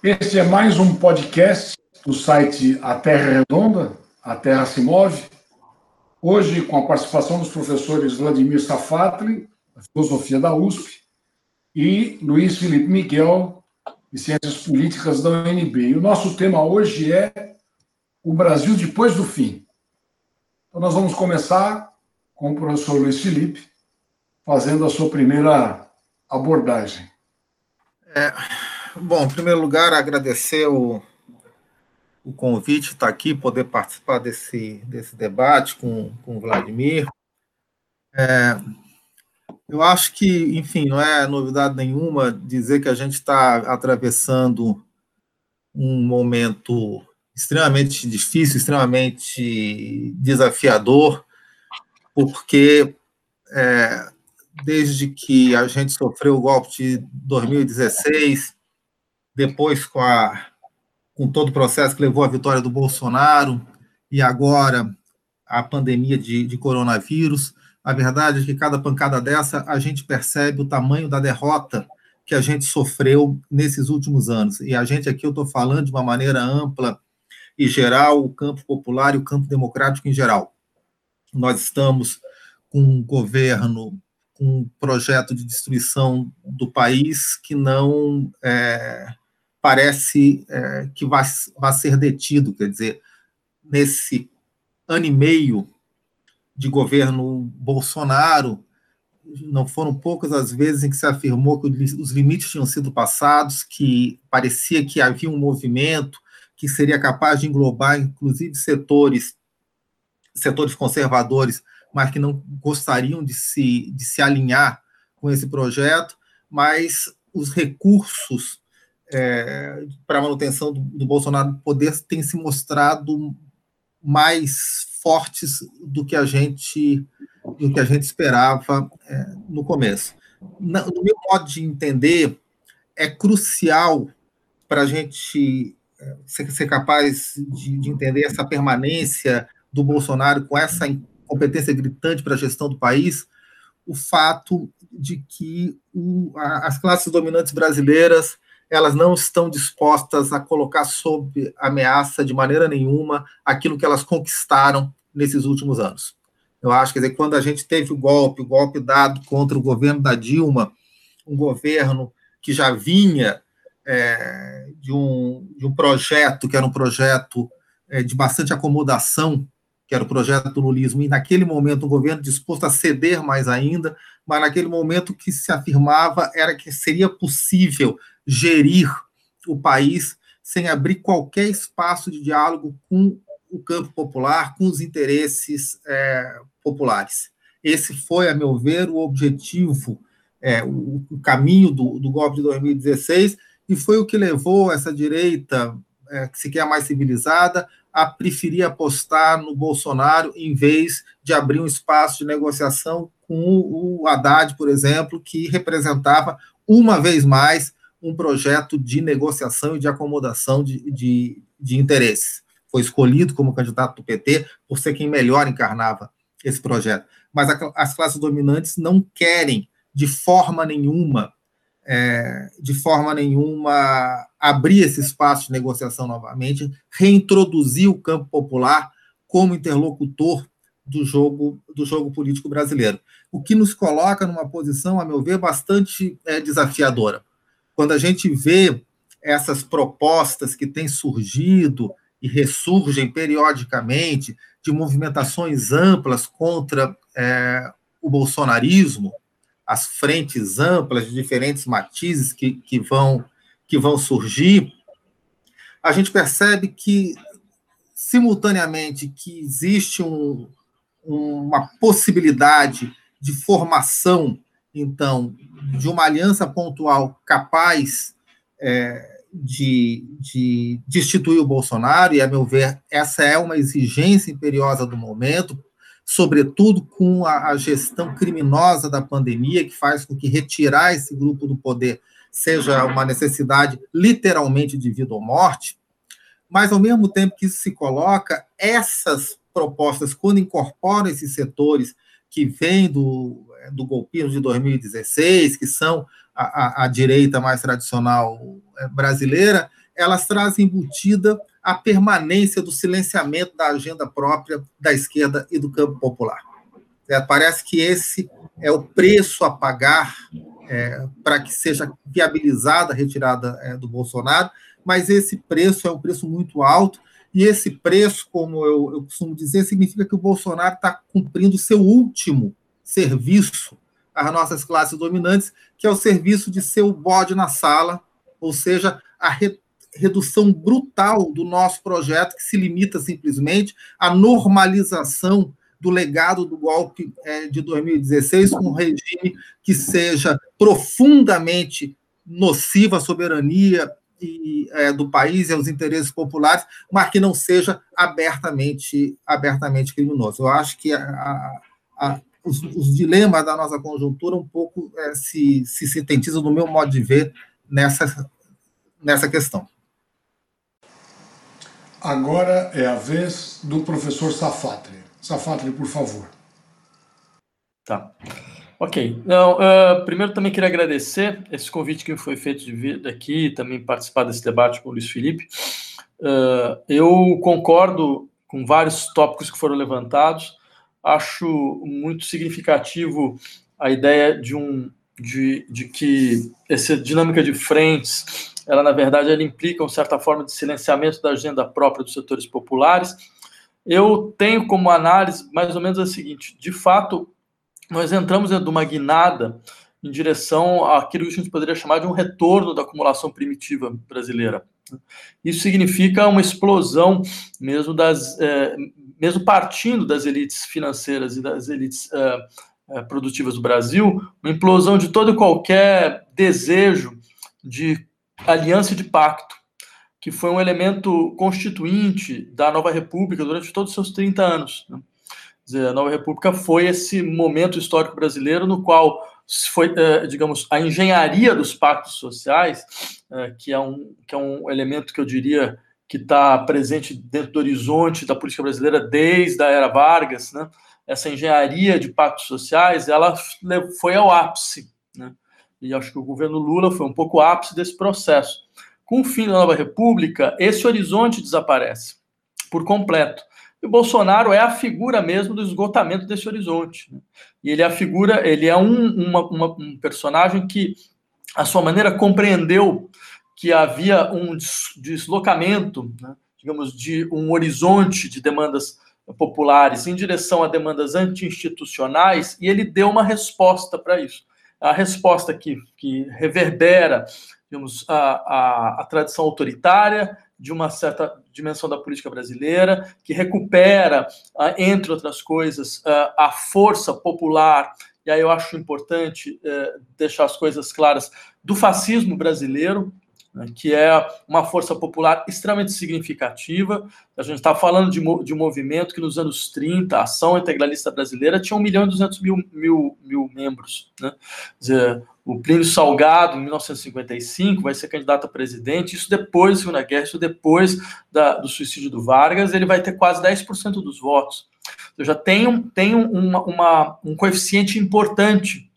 Este é mais um podcast do site A Terra Redonda, A Terra se Move. Hoje, com a participação dos professores Vladimir Safatli, da Filosofia da USP, e Luiz Felipe Miguel, de Ciências Políticas da UNB. E o nosso tema hoje é o Brasil depois do fim. Então, nós vamos começar com o professor Luiz Felipe, fazendo a sua primeira abordagem. É, bom, em primeiro lugar, agradecer o, o convite, estar aqui, poder participar desse, desse debate com, com o Vladimir. É, eu acho que, enfim, não é novidade nenhuma dizer que a gente está atravessando um momento extremamente difícil, extremamente desafiador, porque é, desde que a gente sofreu o golpe de 2016, depois com, a, com todo o processo que levou à vitória do Bolsonaro, e agora a pandemia de, de coronavírus, a verdade é que cada pancada dessa a gente percebe o tamanho da derrota que a gente sofreu nesses últimos anos. E a gente aqui, eu estou falando de uma maneira ampla e geral, o campo popular e o campo democrático em geral. Nós estamos com um governo, com um projeto de destruição do país que não é, parece é, que vai, vai ser detido. Quer dizer, nesse ano e meio de governo Bolsonaro, não foram poucas as vezes em que se afirmou que os limites tinham sido passados, que parecia que havia um movimento que seria capaz de englobar, inclusive, setores, setores conservadores, mas que não gostariam de se, de se alinhar com esse projeto, mas os recursos é, para a manutenção do, do Bolsonaro poder têm se mostrado mais fortes do que a gente do que a gente esperava é, no começo. no meu modo de entender, é crucial para a gente ser, ser capaz de, de, entender essa permanência do Bolsonaro com essa incompetência gritante para a gestão do país, o fato de que o, a, as classes dominantes brasileiras elas não estão dispostas a colocar sob ameaça de maneira nenhuma aquilo que elas conquistaram nesses últimos anos. Eu acho que quando a gente teve o golpe, o golpe dado contra o governo da Dilma, um governo que já vinha é, de, um, de um projeto que era um projeto é, de bastante acomodação, que era o projeto do lulismo, e naquele momento o governo disposto a ceder mais ainda, mas naquele momento que se afirmava era que seria possível gerir o país sem abrir qualquer espaço de diálogo com o campo popular, com os interesses é, populares. Esse foi, a meu ver, o objetivo, é, o, o, caminho do, do golpe de 2016, e foi o que levou essa direita, é, que se quer mais civilizada, a preferir apostar no Bolsonaro em vez de abrir um espaço de negociação com o Haddad, por exemplo, que representava uma vez mais um projeto de negociação e de acomodação de, de, de interesses. Foi escolhido como candidato do PT por ser quem melhor encarnava esse projeto. Mas a, as classes dominantes não querem, de forma nenhuma, é, de forma nenhuma abrir esse espaço de negociação novamente, reintroduzir o campo popular como interlocutor do jogo do jogo político brasileiro, o que nos coloca numa posição, a meu ver, bastante é, desafiadora. Quando a gente vê essas propostas que têm surgido e ressurgem periodicamente de movimentações amplas contra é, o bolsonarismo, as frentes amplas de diferentes matizes que, que, vão, que vão surgir, a gente percebe que, simultaneamente, que existe um, uma possibilidade de formação, então, de uma aliança pontual capaz é, de, de destituir o Bolsonaro, e, a meu ver, essa é uma exigência imperiosa do momento, sobretudo com a, a, gestão criminosa da pandemia, que faz com que retirar esse grupo do poder seja uma necessidade literalmente de vida ou morte, mas ao mesmo tempo que isso se coloca, essas propostas, quando incorporam esses setores que vêm do, do golpismo de 2016, que são a, a, a direita mais tradicional é, brasileira, elas trazem embutida a permanência do silenciamento da agenda própria da esquerda e do campo popular. É, parece que esse é o preço a pagar é, para que seja viabilizada a retirada é, do Bolsonaro, mas esse preço é um preço muito alto, e esse preço, como eu, eu costumo dizer, significa que o Bolsonaro está cumprindo o seu último serviço às nossas classes dominantes, que é o serviço de ser o bode na sala, ou seja, a re, redução brutal do nosso projeto, que se limita simplesmente à normalização do legado do golpe é, de 2016, com um regime que seja profundamente nocivo à soberania e, é, do país e aos interesses populares, mas que não seja abertamente, abertamente criminoso. Eu acho que a, a, os, os, dilemas da nossa conjuntura um pouco é, se, se sintetizam, no meu modo de ver, nessa, nessa questão. Agora é a vez do professor Safatri. Safatli, por favor. Tá. Ok. Não, uh, primeiro também queria agradecer esse convite que foi feito de vir daqui e também participar desse debate com o Luiz Felipe. Uh, eu concordo com vários tópicos que foram levantados. Acho muito significativo a ideia de um de, de que essa dinâmica de frentes, ela na verdade ela implica uma certa forma de silenciamento da agenda própria dos setores populares eu tenho como análise mais ou menos a seguinte: de fato, nós entramos dentro de uma guinada em direção àquilo que a gente poderia chamar de um retorno da acumulação primitiva brasileira. Isso significa uma explosão mesmo das, é, mesmo partindo das elites financeiras e das elites é, produtivas do Brasil, uma implosão de todo e qualquer desejo de aliança e de pacto que foi um elemento constituinte da Nova República durante todos os seus 30 anos. Né? Dizer, a Nova República foi esse momento histórico brasileiro no qual foi, eh, digamos, a engenharia dos pactos sociais, eh, que, é um, que é um elemento que eu diria que está presente dentro do horizonte da política brasileira desde a era Vargas, né? essa engenharia de pactos sociais, ela foi ao ápice, né? e acho que o governo Lula foi um pouco o ápice desse processo. Com o fim da nova república, esse horizonte desaparece por completo. E o Bolsonaro é a figura mesmo do esgotamento desse horizonte. Né? E ele é a figura, ele é um, uma, uma, um personagem que, à sua maneira, compreendeu que havia um deslocamento, né, digamos, de um horizonte de demandas populares em direção a demandas anti-institucionais, e ele deu uma resposta para isso. A resposta que, que reverbera digamos, a, a, a tradição autoritária de uma certa dimensão da política brasileira, que recupera, entre outras coisas, a força popular, e aí eu acho importante eh, deixar as coisas claras, do fascismo brasileiro, né, que é uma força popular extremamente significativa. A gente está falando de, de, um movimento que nos anos 30, a Ação Integralista Brasileira, tinha 1 milhão e 200 mil, mil, mil membros. Né? Dizer, o Plínio Salgado, em 1955, vai ser candidato a presidente, isso depois da Segunda Guerra, isso depois da, do suicídio do Vargas, ele vai ter quase 10% dos votos. Eu já tenho, tenho uma, uma, um coeficiente importante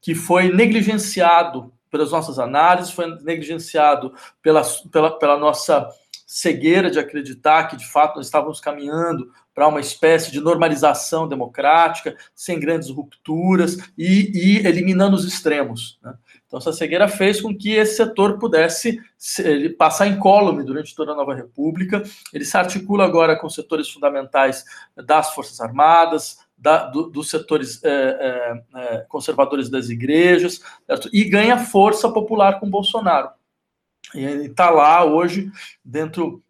que foi negligenciado pelas nossas análises, foi negligenciado pela, pela, pela nossa cegueira de acreditar que, de fato, nós estávamos caminhando para uma espécie de normalização democrática, sem grandes rupturas e, e eliminando os extremos. Né? Então, essa cegueira fez com que esse setor pudesse ele, passar incólume durante toda a nova república. Ele se articula agora com setores fundamentais das Forças Armadas, da, do, dos setores é, é, é, conservadores das igrejas, certo? e ganha força popular com Bolsonaro. E ele está lá hoje, dentro,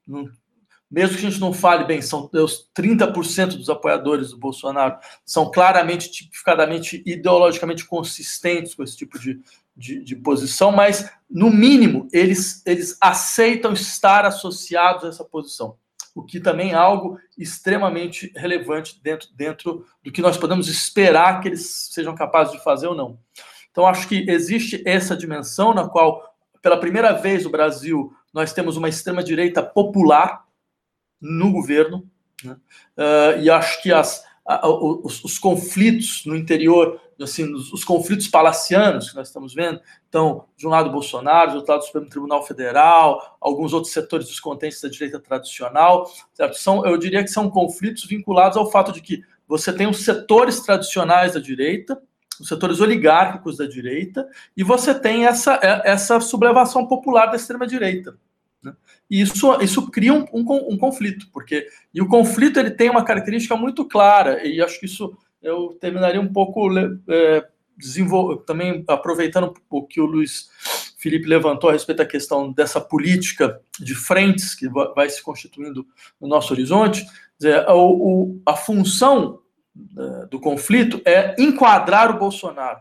mesmo que a gente não fale bem, são os 30% dos apoiadores do Bolsonaro são claramente, tipificadamente, ideologicamente consistentes com esse tipo de, de, de, posição, mas, no mínimo, eles, eles aceitam estar associados a essa posição o que também é algo extremamente relevante dentro, dentro do que nós podemos esperar que eles sejam capazes de fazer ou não. Então, acho que existe essa dimensão na qual, pela primeira vez no Brasil, nós temos uma extrema-direita popular no governo, né? uh, e acho que as, os, os, conflitos no interior, assim, os, os, conflitos palacianos que nós estamos vendo. Então, de um lado Bolsonaro, do outro lado o Supremo Tribunal Federal, alguns outros setores descontentes da direita tradicional, certo? São, eu diria que são conflitos vinculados ao fato de que você tem os setores tradicionais da direita, os setores oligárquicos da direita, e você tem essa, é, essa sublevação popular da extrema-direita. Né? E isso, isso cria um, um, um, conflito, porque e o conflito ele tem uma característica muito clara, e acho que isso eu terminaria um pouco é, também aproveitando o que o Luiz Felipe levantou a respeito da questão dessa política de frentes que vai se constituindo no nosso horizonte. Dizer, a, a função é, do conflito é enquadrar o Bolsonaro,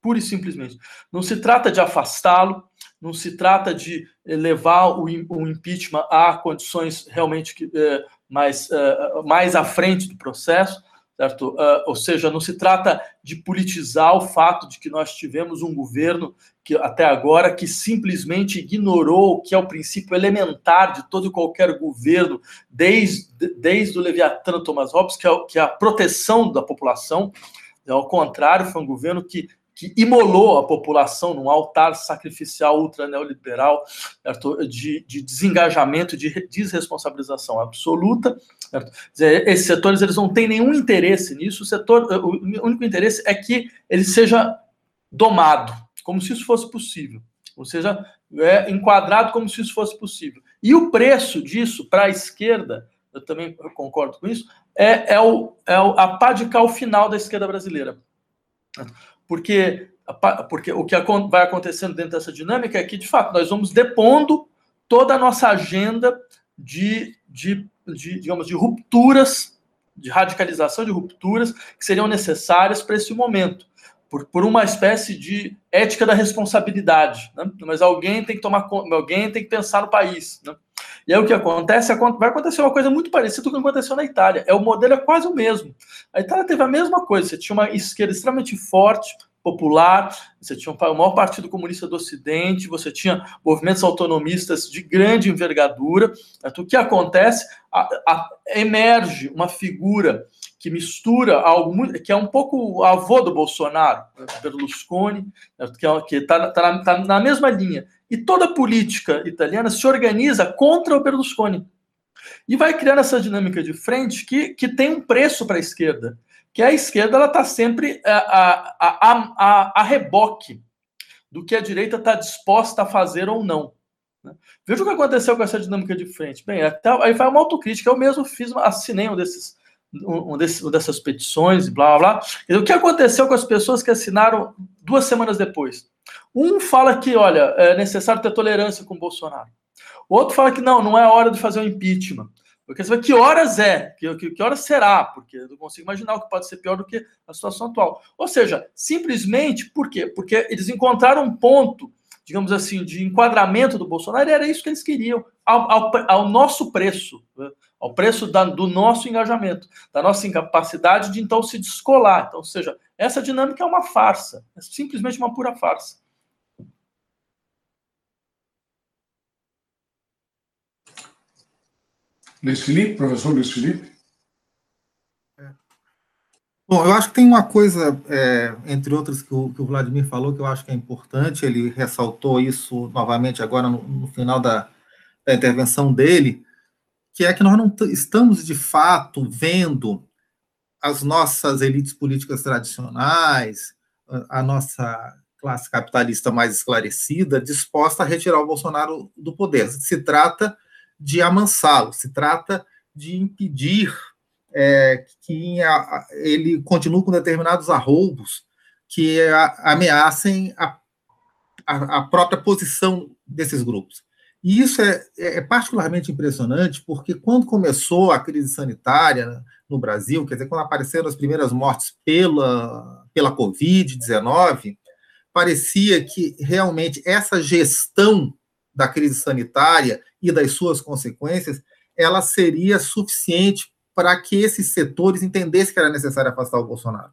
pura e simplesmente. Não se trata de afastá-lo, não se trata de levar o, impeachment a condições realmente que, é, mais, é, mais à frente do processo, certo? Uh, ou seja, não se trata de politizar o fato de que nós tivemos um governo que até agora que simplesmente ignorou o que é o princípio elementar de todo e qualquer governo, desde, desde o Leviatã Thomas Hobbes, que é, que é a proteção da população. Ao contrário, foi um governo que que imolou a população num altar sacrificial ultra neoliberal de, de desengajamento, de desresponsabilização absoluta. Certo? Esses setores eles não têm nenhum interesse nisso. O setor, o único interesse é que ele seja domado, como se isso fosse possível, ou seja, é enquadrado como se isso fosse possível. E o preço disso para a esquerda, eu também concordo com isso, é, é, o, é a pá de cal final da esquerda brasileira porque, porque o que vai acontecendo dentro dessa dinâmica é que, de fato, nós vamos depondo toda a nossa agenda de, de, de digamos, de rupturas, de radicalização de rupturas que seriam necessárias para esse momento, por, por uma espécie de ética da responsabilidade. Né? Mas alguém tem que tomar alguém tem que pensar no país. Né? E aí o que acontece? Vai acontecer uma coisa muito parecida com o que aconteceu na Itália. É o modelo é quase o mesmo. A Itália teve a mesma coisa. Você tinha uma esquerda extremamente forte, popular, você tinha o maior partido comunista do Ocidente, você tinha movimentos autonomistas de grande envergadura. O que acontece? A, a, emerge uma figura que mistura algo muito, que é um pouco o avô do Bolsonaro, Berlusconi, que está tá, tá na mesma linha e toda a política italiana se organiza contra o Berlusconi. E vai criando essa dinâmica de frente que, que tem um preço para a esquerda, que a esquerda está sempre a, a, a, a, a reboque do que a direita está disposta a fazer ou não. Né? Veja o que aconteceu com essa dinâmica de frente. Bem, até, aí vai uma autocrítica. Eu mesmo fiz, assinei um desses, um, desses, um dessas petições blá blá blá. o que aconteceu com as pessoas que assinaram duas semanas depois? Um fala que, olha, é necessário ter tolerância com o Bolsonaro. O outro fala que não, não é hora de fazer o um impeachment. Porque você vai, que horas é? Que, que, que horas será? Porque eu não consigo imaginar o que pode ser pior do que a situação atual. Ou seja, simplesmente por quê? Porque eles encontraram um ponto, digamos assim, de enquadramento do Bolsonaro, e era isso que eles queriam, ao, ao, ao nosso preço, né? Ao preço da, do nosso engajamento, da nossa incapacidade de então se descolar. Então, ou seja, essa dinâmica é uma farsa, é simplesmente uma pura farsa. Luiz Felipe, professor Luiz Felipe? É. Bom, eu acho que tem uma coisa, é, entre outras, que o, que o, Vladimir falou, que eu acho que é importante, ele ressaltou isso novamente agora no, no final da, da, intervenção dele, que é que nós não estamos, de fato, vendo as nossas elites políticas tradicionais, a, a nossa classe capitalista mais esclarecida, disposta a retirar o Bolsonaro do poder. Se trata de amansá-lo, se trata de impedir é, que ele continue com determinados arroubos que a, ameacem a, a, própria posição desses grupos. E isso é, é, particularmente impressionante, porque quando começou a crise sanitária no Brasil, quer dizer, quando apareceram as primeiras mortes pela, pela Covid-19, parecia que realmente essa gestão da crise sanitária e das suas consequências, ela seria suficiente para que esses setores entendessem que era necessário afastar o Bolsonaro.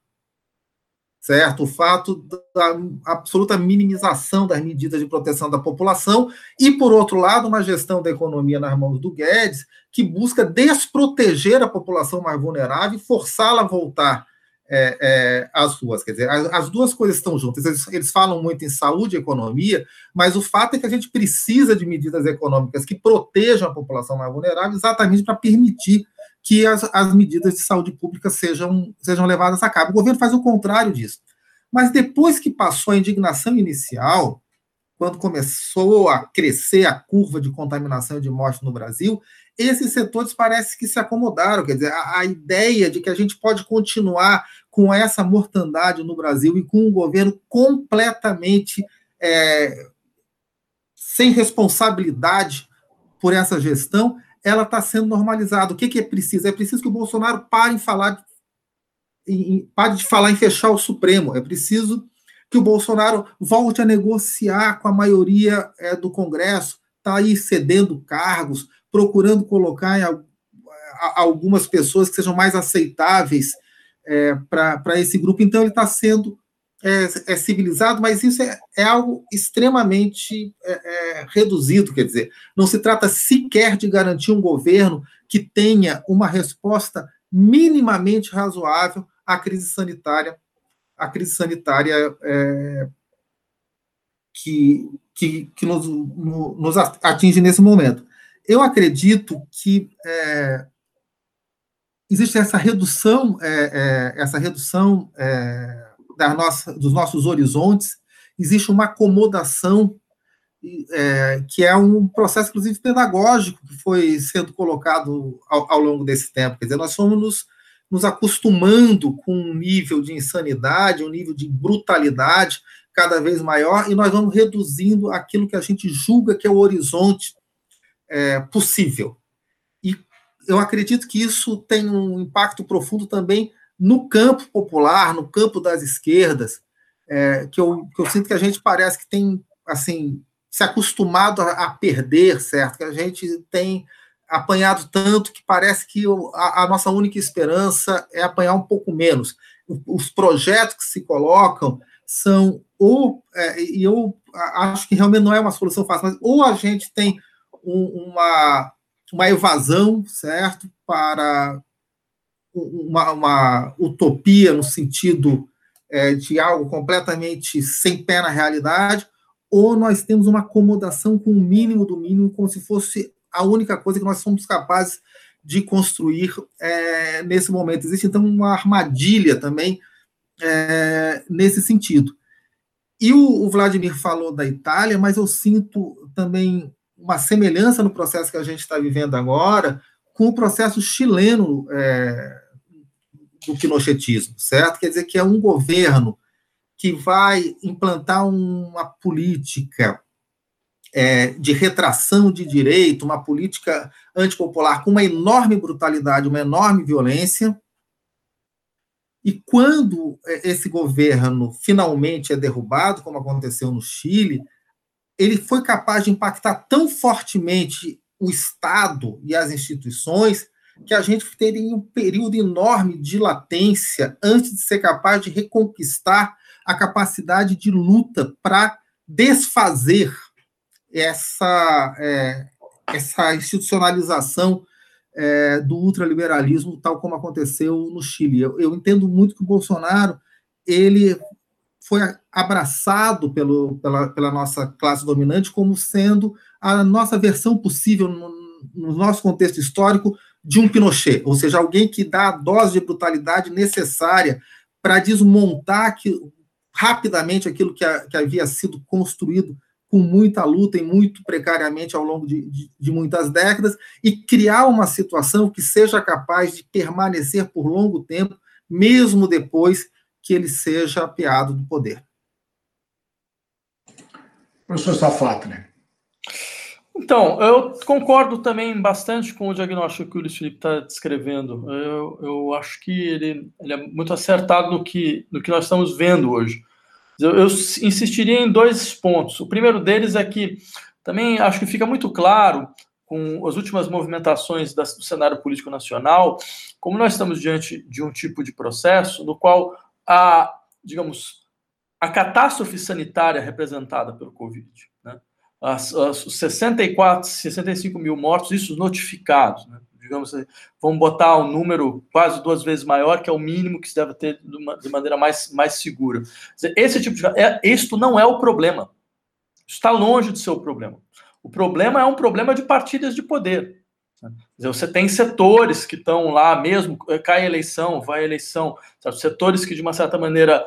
Certo? O fato da absoluta minimização das medidas de proteção da população e, por outro lado, uma gestão da economia nas mãos do Guedes, que busca desproteger a população mais vulnerável e forçá-la a voltar é, é, às ruas. Quer dizer, as, as, duas coisas estão juntas. Eles, eles falam muito em saúde e economia, mas o fato é que a gente precisa de medidas econômicas que protejam a população mais vulnerável exatamente para permitir que as, as medidas de saúde pública sejam, sejam levadas a cabo. O governo faz o contrário disso. Mas depois que passou a indignação inicial, quando começou a crescer a curva de contaminação e de morte no Brasil, esses setores parece que se acomodaram. Quer dizer, a, a, ideia de que a gente pode continuar com essa mortandade no Brasil e com um governo completamente é, sem responsabilidade por essa gestão ela está sendo normalizada. O que, que é preciso? É preciso que o Bolsonaro pare, em falar, em, pare de falar em fechar o Supremo. É preciso que o Bolsonaro volte a negociar com a maioria é, do Congresso, está aí cedendo cargos, procurando colocar em, algumas pessoas que sejam mais aceitáveis é, para esse grupo. Então, ele está sendo é, é, civilizado, mas isso é, é algo extremamente é, é, reduzido, quer dizer, não se trata sequer de garantir um governo que tenha uma resposta minimamente razoável à crise sanitária, à crise sanitária é, que, que, que nos, nos, atinge nesse momento. Eu acredito que é, existe essa redução, essa redução da nossa, dos nossos horizontes, existe uma acomodação, é, que é um processo, inclusive, pedagógico, que foi sendo colocado ao, ao longo desse tempo. Quer dizer, nós fomos nos, nos acostumando com um nível de insanidade, um nível de brutalidade cada vez maior, e nós vamos reduzindo aquilo que a gente julga que é o horizonte é, possível. E eu acredito que isso tem um impacto profundo também no campo popular, no campo das esquerdas, é, que, eu, que eu sinto que a gente parece que tem, assim, se acostumado a, a perder, certo? Que a gente tem apanhado tanto que parece que a, a, nossa única esperança é apanhar um pouco menos. Os projetos que se colocam são ou, é, e eu acho que realmente não é uma solução fácil, mas ou a gente tem um, uma, uma evasão, certo, para uma, uma utopia no sentido é, de algo completamente sem pé na realidade, ou nós temos uma acomodação com o mínimo do mínimo, como se fosse a única coisa que nós somos capazes de construir é, nesse momento. Existe, então, uma armadilha também é, nesse sentido. E o, o, Vladimir falou da Itália, mas eu sinto também uma semelhança no processo que a gente está vivendo agora com o processo chileno é, do pinochetismo, certo? Quer dizer que é um governo que vai implantar uma política é, de retração de direito, uma política antipopular com uma enorme brutalidade, uma enorme violência. E quando é, esse governo finalmente é derrubado, como aconteceu no Chile, ele foi capaz de impactar tão fortemente o Estado e as instituições que a gente teria um período enorme de latência antes de ser capaz de reconquistar a capacidade de luta para desfazer essa, é, essa institucionalização é, do ultraliberalismo, tal como aconteceu no Chile. Eu, eu, entendo muito que o Bolsonaro ele foi abraçado pelo, pela, pela nossa classe dominante como sendo a nossa versão possível, no, no nosso contexto histórico, de um Pinochet, ou seja, alguém que dá a dose de brutalidade necessária para desmontar que, rapidamente aquilo que, a, que, havia sido construído com muita luta e muito precariamente ao longo de, de, de, muitas décadas e criar uma situação que seja capaz de permanecer por longo tempo, mesmo depois que ele seja apeado do poder. Professor Safatner. Então, eu concordo também bastante com o diagnóstico que o Luiz Felipe está descrevendo. Eu, eu acho que ele, ele, é muito acertado no que, no que nós estamos vendo hoje. Eu, eu, insistiria em dois pontos. O primeiro deles é que também acho que fica muito claro com as últimas movimentações do cenário político nacional, como nós estamos diante de um tipo de processo no qual a digamos, a catástrofe sanitária representada pelo Covid. As, as, os 64, 65 mil mortos, isso notificados. Né? Digamos, vamos botar um número quase duas vezes maior, que é o mínimo que se deve ter de, maneira mais, mais segura. Esse tipo de. É, isto não é o problema. Está longe de ser o problema. O problema é um problema de partilhas de poder. Você tem setores que estão lá mesmo, cai a eleição, vai a eleição, sabe? setores que de uma certa maneira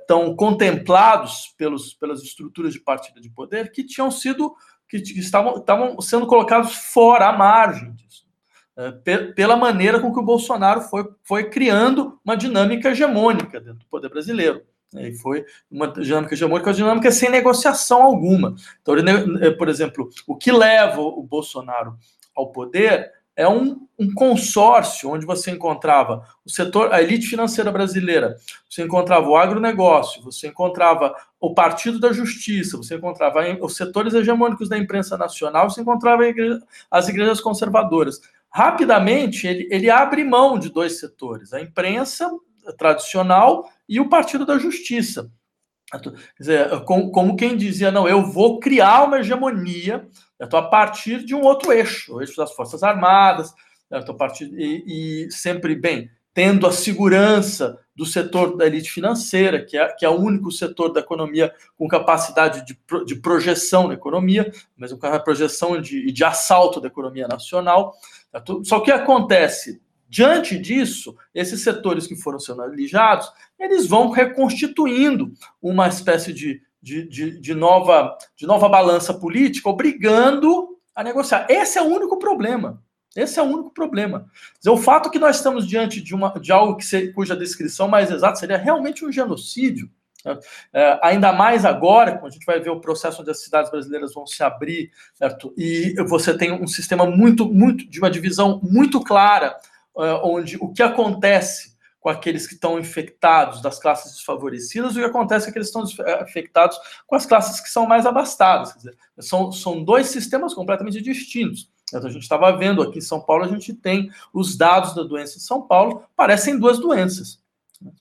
estão é, contemplados pelos, pelas estruturas de partida de poder que tinham sido, que, estavam, estavam sendo colocados fora, à margem disso. É, pela maneira com que o Bolsonaro foi, foi criando uma dinâmica hegemônica dentro do poder brasileiro. E foi uma dinâmica hegemônica, uma dinâmica sem negociação alguma. Então, por exemplo, o que leva o Bolsonaro ao poder é um, um, consórcio onde você encontrava o setor, a elite financeira brasileira, você encontrava o agronegócio, você encontrava o Partido da Justiça, você encontrava os setores hegemônicos da imprensa nacional, você encontrava as igrejas conservadoras. Rapidamente, ele, ele abre mão de dois setores, a imprensa tradicional e o Partido da Justiça. Quer dizer, como, como quem dizia, não, eu vou criar uma hegemonia a partir de um outro eixo, o eixo das Forças Armadas, a partir, e, e, sempre, bem, tendo a segurança do setor da elite financeira, que é, que é o único setor da economia com capacidade de, de projeção na economia, mas com a projeção de, de assalto da economia nacional. Só que o que acontece Diante disso, esses setores que foram sendo alijados, eles vão reconstituindo uma espécie de, de, de, de, nova, de nova balança política, obrigando a negociar. Esse é o único problema. Esse é o único problema. Dizer, o fato que nós estamos diante de, uma, de algo que se, cuja descrição mais exata seria realmente um genocídio, né? é, ainda mais agora, quando a gente vai ver o processo onde as cidades brasileiras vão se abrir, certo? e você tem um sistema muito, muito de uma divisão muito clara uh, onde o que acontece com aqueles que estão infectados das classes desfavorecidas o que acontece aqueles que estão eh, infectados com as classes que são mais abastadas. Dizer, são, são dois sistemas completamente distintos. Então, a gente estava vendo aqui em São Paulo, a gente tem os dados da doença em São Paulo, parecem duas doenças.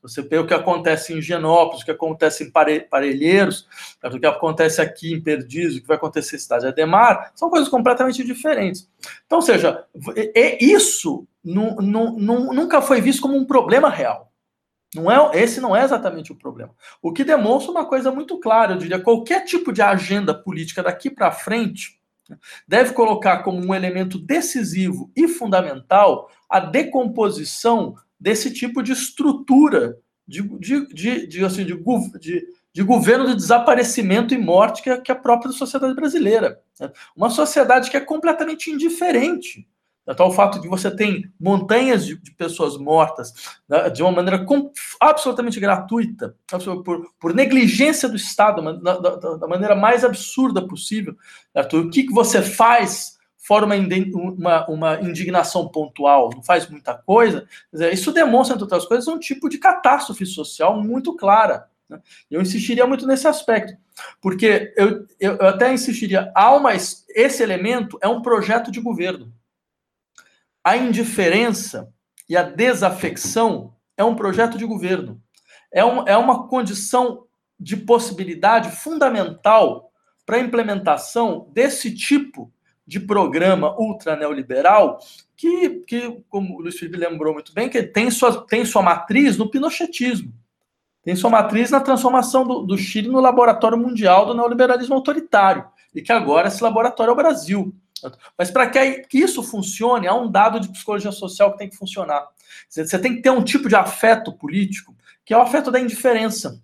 Você vê o que acontece em Genópolis, o que acontece em Parelheiros, o que acontece aqui em Perdizes, o que vai acontecer em Cidade Ademar, são coisas completamente diferentes. Então, ou seja, é, isso nunca foi visto como um problema real. Não é, esse não é exatamente o problema. O que demonstra uma coisa muito clara, eu diria, qualquer tipo de agenda política daqui para frente né, deve colocar como um elemento decisivo e fundamental a decomposição desse tipo de estrutura de, de, de, de, assim, de, de, de governo de desaparecimento e morte que é, que é a própria sociedade brasileira. Né? Uma sociedade que é completamente indiferente até o fato de você ter montanhas de, de pessoas mortas né, de uma maneira com, absolutamente gratuita, por, por, negligência do Estado, da, da, da, maneira mais absurda possível. Certo? O que, que você faz fora uma, uma, indignação pontual, não faz muita coisa, isso demonstra, entre outras coisas, um tipo de catástrofe social muito clara. Né? Eu insistiria muito nesse aspecto, porque eu, eu, eu até insistiria, há uma, esse elemento é um projeto de governo. A indiferença e a desafecção é um projeto de governo. É, um, é uma condição de possibilidade fundamental para a implementação desse tipo de programa ultra neoliberal que, que, como o Luiz Felipe lembrou muito bem, que tem sua, tem sua matriz no pinochetismo. Tem sua matriz na transformação do, do Chile no laboratório mundial do neoliberalismo autoritário. E que agora esse laboratório é o Brasil. Mas para que isso funcione, há um dado de psicologia social que tem que funcionar. Você tem que ter um tipo de afeto político, que é o afeto da indiferença,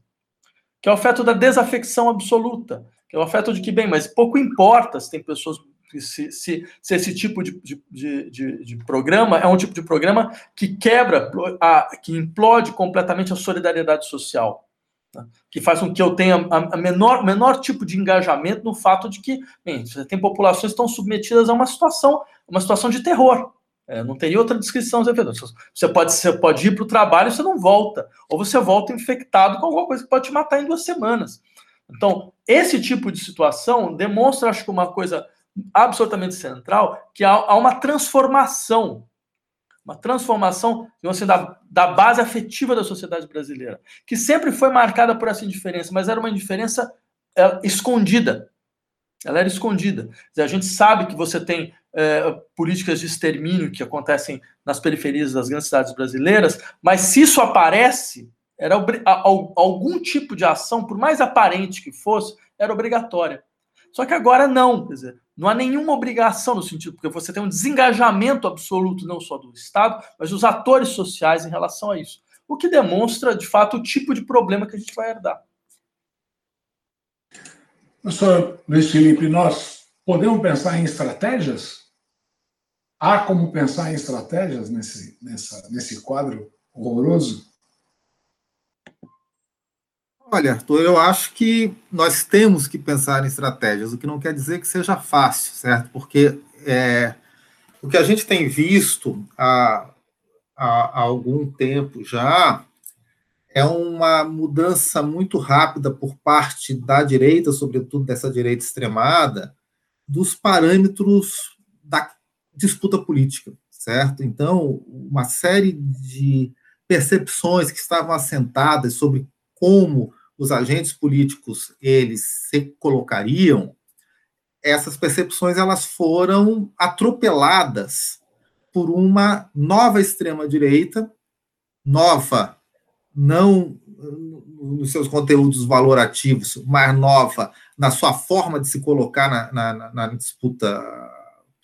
que é o afeto da desafecção absoluta, que é o afeto de que, bem, mas pouco importa se tem pessoas se, se, se esse tipo de, de, de, de, programa é um tipo de programa que quebra, a, que implode completamente a solidariedade social. Né? Que faz com que eu tenha a menor, menor tipo de engajamento no fato de que bem, você tem populações que estão submetidas a uma situação, uma situação de terror. É, não teria outra descrição. Você pode, você pode ir para o trabalho e você não volta. Ou você volta infectado com alguma coisa que pode te matar em duas semanas. Então, esse tipo de situação demonstra, acho que, uma coisa absolutamente central, que há, uma transformação uma transformação assim, da, da base afetiva da sociedade brasileira, que sempre foi marcada por essa indiferença, mas era uma indiferença é, escondida. Ela era escondida. a gente sabe que você tem é, políticas de extermínio que acontecem nas periferias das grandes cidades brasileiras, mas se isso aparece, era algum tipo de ação, por mais aparente que fosse, era obrigatória. Só que agora não, quer dizer, não há nenhuma obrigação no sentido, porque você tem um desengajamento absoluto, não só do Estado, mas dos atores sociais em relação a isso. O que demonstra, de fato, o tipo de problema que a gente vai herdar. Professor Luiz Felipe, nós podemos pensar em estratégias? Há como pensar em estratégias nesse, nessa, nesse quadro horroroso? Olha, Arthur, eu acho que nós temos que pensar em estratégias, o que não quer dizer que seja fácil, certo? Porque é, o que a gente tem visto há, há, há algum tempo já é uma mudança muito rápida por parte da direita, sobretudo dessa direita extremada, dos parâmetros da disputa política, certo? Então, uma série de percepções que estavam assentadas sobre como os agentes políticos eles se colocariam, essas percepções elas foram atropeladas por uma nova extrema direita, nova não nos seus conteúdos valorativos, mas nova na sua forma de se colocar na, na, na disputa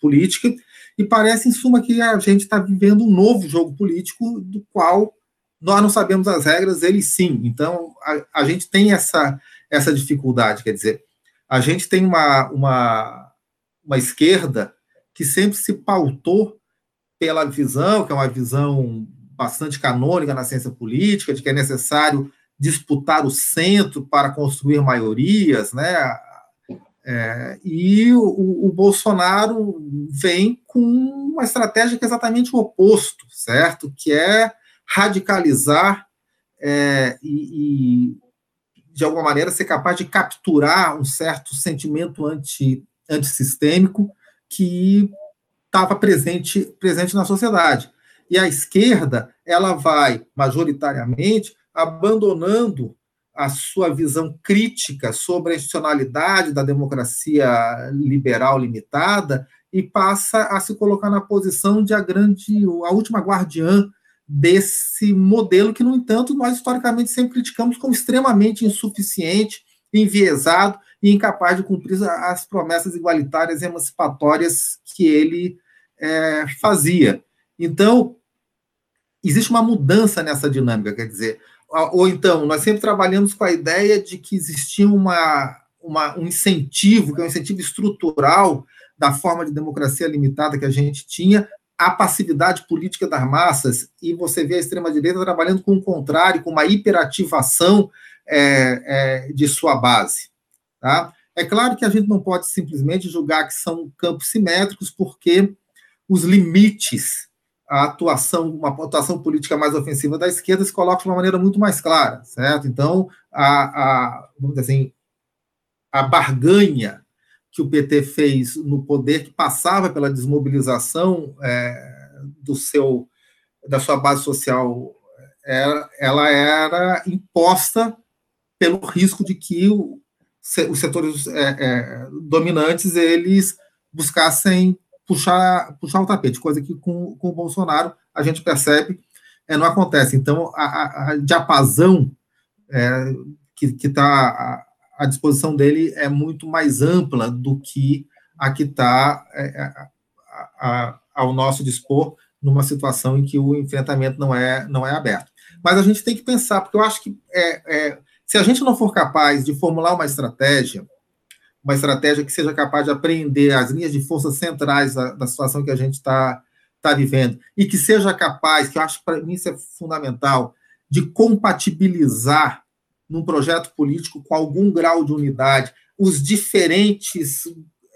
política, e parece, em suma, que a gente está vivendo um novo jogo político do qual nós não sabemos as regras, eles sim. Então, a, a gente tem essa, essa dificuldade, quer dizer, a gente tem uma, uma, uma esquerda que sempre se pautou pela visão, que é uma visão bastante canônica na ciência política, de que é necessário disputar o centro para construir maiorias, né? É, e o, o, Bolsonaro vem com uma estratégia que é exatamente o oposto, certo? Que é radicalizar é, e, e, de alguma maneira, ser capaz de capturar um certo sentimento anti, antissistêmico que estava presente, presente na sociedade. E a esquerda, ela vai, majoritariamente, abandonando a sua visão crítica sobre a institucionalidade da democracia liberal limitada e passa a se colocar na posição de a grande, a última guardiã desse modelo que, no entanto, nós historicamente sempre criticamos como extremamente insuficiente, enviesado e incapaz de cumprir as promessas igualitárias e emancipatórias que ele é, fazia. Então, existe uma mudança nessa dinâmica, quer dizer, ou então, nós sempre trabalhamos com a ideia de que existia uma, uma, um incentivo, que é um incentivo estrutural da forma de democracia limitada que a gente tinha, a passividade política das massas, e você vê a extrema-direita trabalhando com o contrário, com uma hiperativação é, é, de sua base. Tá? É claro que a gente não pode simplesmente julgar que são campos simétricos, porque os limites, a atuação, uma atuação política mais ofensiva da esquerda se coloca de uma maneira muito mais clara, certo? Então, a, a vamos dizer assim, a barganha que o PT fez no poder, que passava pela desmobilização é, do seu, da sua base social, era, ela era imposta pelo risco de que o, os setores é, é, dominantes eles buscassem puxar, puxar o tapete, coisa que com, com o Bolsonaro a gente percebe é, não acontece. Então, a, a, a diapasão é, que está a disposição dele é muito mais ampla do que a que está é, ao nosso dispor numa situação em que o enfrentamento não é, não é aberto. Mas a gente tem que pensar, porque eu acho que é, é, se a gente não for capaz de formular uma estratégia, uma estratégia que seja capaz de apreender as linhas de força centrais da, da situação que a gente está tá vivendo, e que seja capaz, que eu acho que para mim isso é fundamental, de compatibilizar num projeto político com algum grau de unidade, os diferentes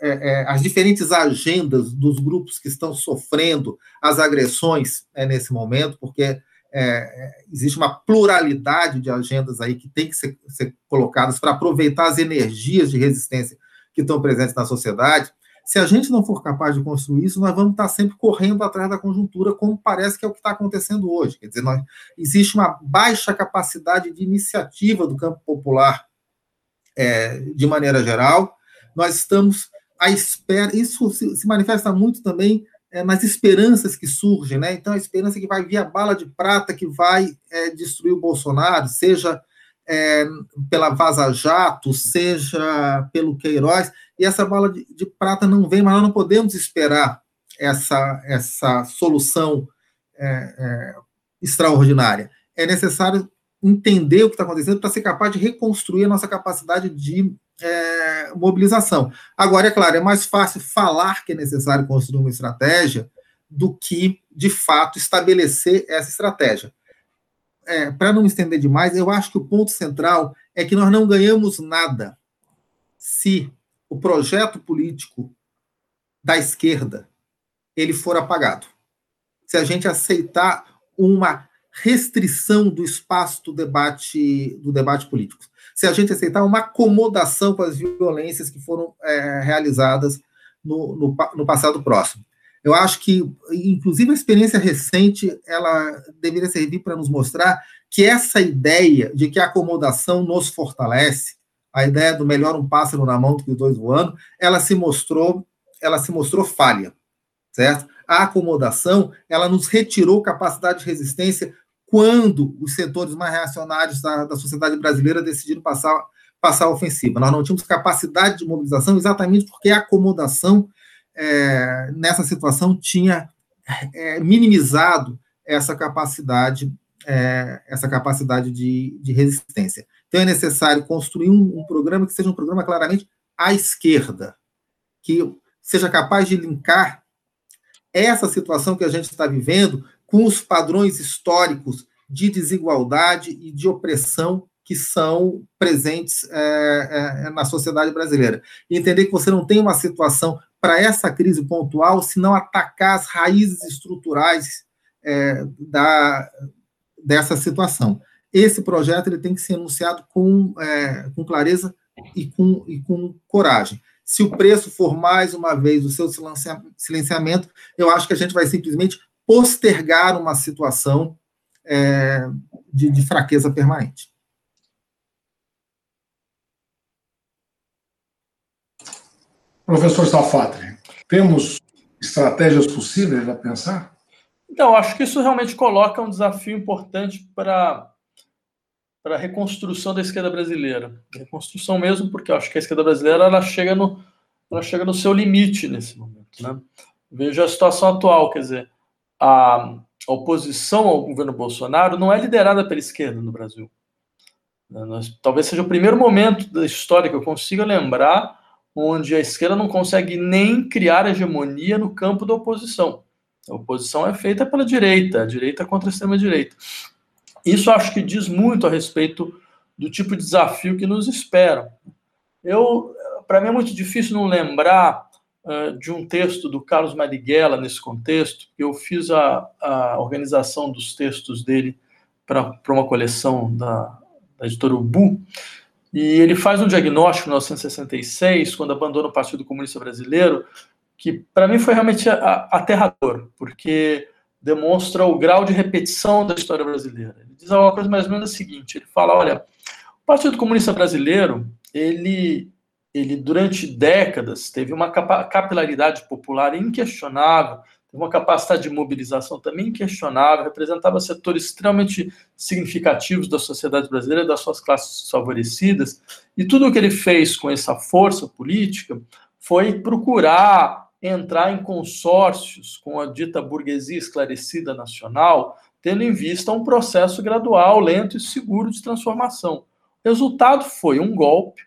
é, é, as diferentes agendas dos grupos que estão sofrendo as agressões é, nesse momento, porque é, existe uma pluralidade de agendas aí que tem que ser, ser colocadas para aproveitar as energias de resistência que estão presentes na sociedade. Se a gente não for capaz de construir isso, nós vamos estar sempre correndo atrás da conjuntura, como parece que é o que está acontecendo hoje. Quer dizer, nós, existe uma baixa capacidade de iniciativa do campo popular é, de maneira geral. Nós estamos à espera, isso se, se manifesta muito também é, nas esperanças que surgem, né? Então, a esperança que vai vir a bala de prata que vai é, destruir o Bolsonaro, seja é, pela Vaza Jato, seja pelo Queiroz, e essa bala de, de, prata não vem, mas nós não podemos esperar essa, essa solução é, é, extraordinária. É necessário entender o que está acontecendo para ser capaz de reconstruir a nossa capacidade de é, mobilização. Agora, é claro, é mais fácil falar que é necessário construir uma estratégia do que, de fato, estabelecer essa estratégia é, para não me estender demais, eu acho que o ponto central é que nós não ganhamos nada se o projeto político da esquerda ele for apagado. Se a gente aceitar uma restrição do espaço do debate do debate político, se a gente aceitar uma acomodação com as violências que foram é, realizadas no, no, no passado próximo. Eu acho que, inclusive, a experiência recente, ela deveria servir para nos mostrar que essa ideia de que a acomodação nos fortalece, a ideia do melhor um pássaro na mão do que os dois voando, ela se mostrou, ela se mostrou falha, certo? A acomodação, ela nos retirou capacidade de resistência quando os setores mais reacionários da, da sociedade brasileira decidiram passar, passar a ofensiva. Nós não tínhamos capacidade de mobilização exatamente porque a acomodação é, nessa situação, tinha é, minimizado essa capacidade, é, essa capacidade de, de, resistência. Então, é necessário construir um, um, programa que seja um programa claramente à esquerda, que seja capaz de linkar essa situação que a gente está vivendo com os padrões históricos de desigualdade e de opressão que são presentes é, é, na sociedade brasileira. E entender que você não tem uma situação para essa crise pontual, se não atacar as raízes estruturais é, da, dessa situação. Esse projeto ele tem que ser anunciado com, é, com clareza e com, e com coragem. Se o preço for mais uma vez o seu silenciamento, eu acho que a gente vai simplesmente postergar uma situação é, de, de fraqueza permanente. Professor Safatri, temos estratégias possíveis a pensar? Então, acho que isso realmente coloca um desafio importante para para a reconstrução da esquerda brasileira. Reconstrução mesmo, porque eu acho que a esquerda brasileira ela chega no, ela chega no seu limite nesse momento. Né? Veja a situação atual, quer dizer, a, a oposição ao governo Bolsonaro não é liderada pela esquerda no Brasil. Nós, talvez seja o primeiro momento da história que eu consiga lembrar onde a esquerda não consegue nem criar hegemonia no campo da oposição. A oposição é feita pela direita, a direita contra a extrema-direita. Isso acho que diz muito a respeito do tipo de desafio que nos espera. Eu, para mim é muito difícil não lembrar uh, de um texto do Carlos Marighella nesse contexto. Eu fiz a, a organização dos textos dele para uma coleção da, da editora Ubu, e ele faz um diagnóstico em 1966, quando abandona o Partido Comunista Brasileiro, que para mim foi realmente aterrador, porque demonstra o grau de repetição da história brasileira. Ele diz uma coisa mais ou menos a seguinte: ele fala, olha, o Partido Comunista Brasileiro, ele, ele durante décadas teve uma capilaridade popular inquestionável, uma capacidade de mobilização também inquestionável, representava setores extremamente significativos da sociedade brasileira, das suas classes favorecidas, e tudo o que ele fez com essa força política foi procurar entrar em consórcios com a dita burguesia esclarecida nacional, tendo em vista um processo gradual, lento e seguro de transformação. O resultado foi um golpe,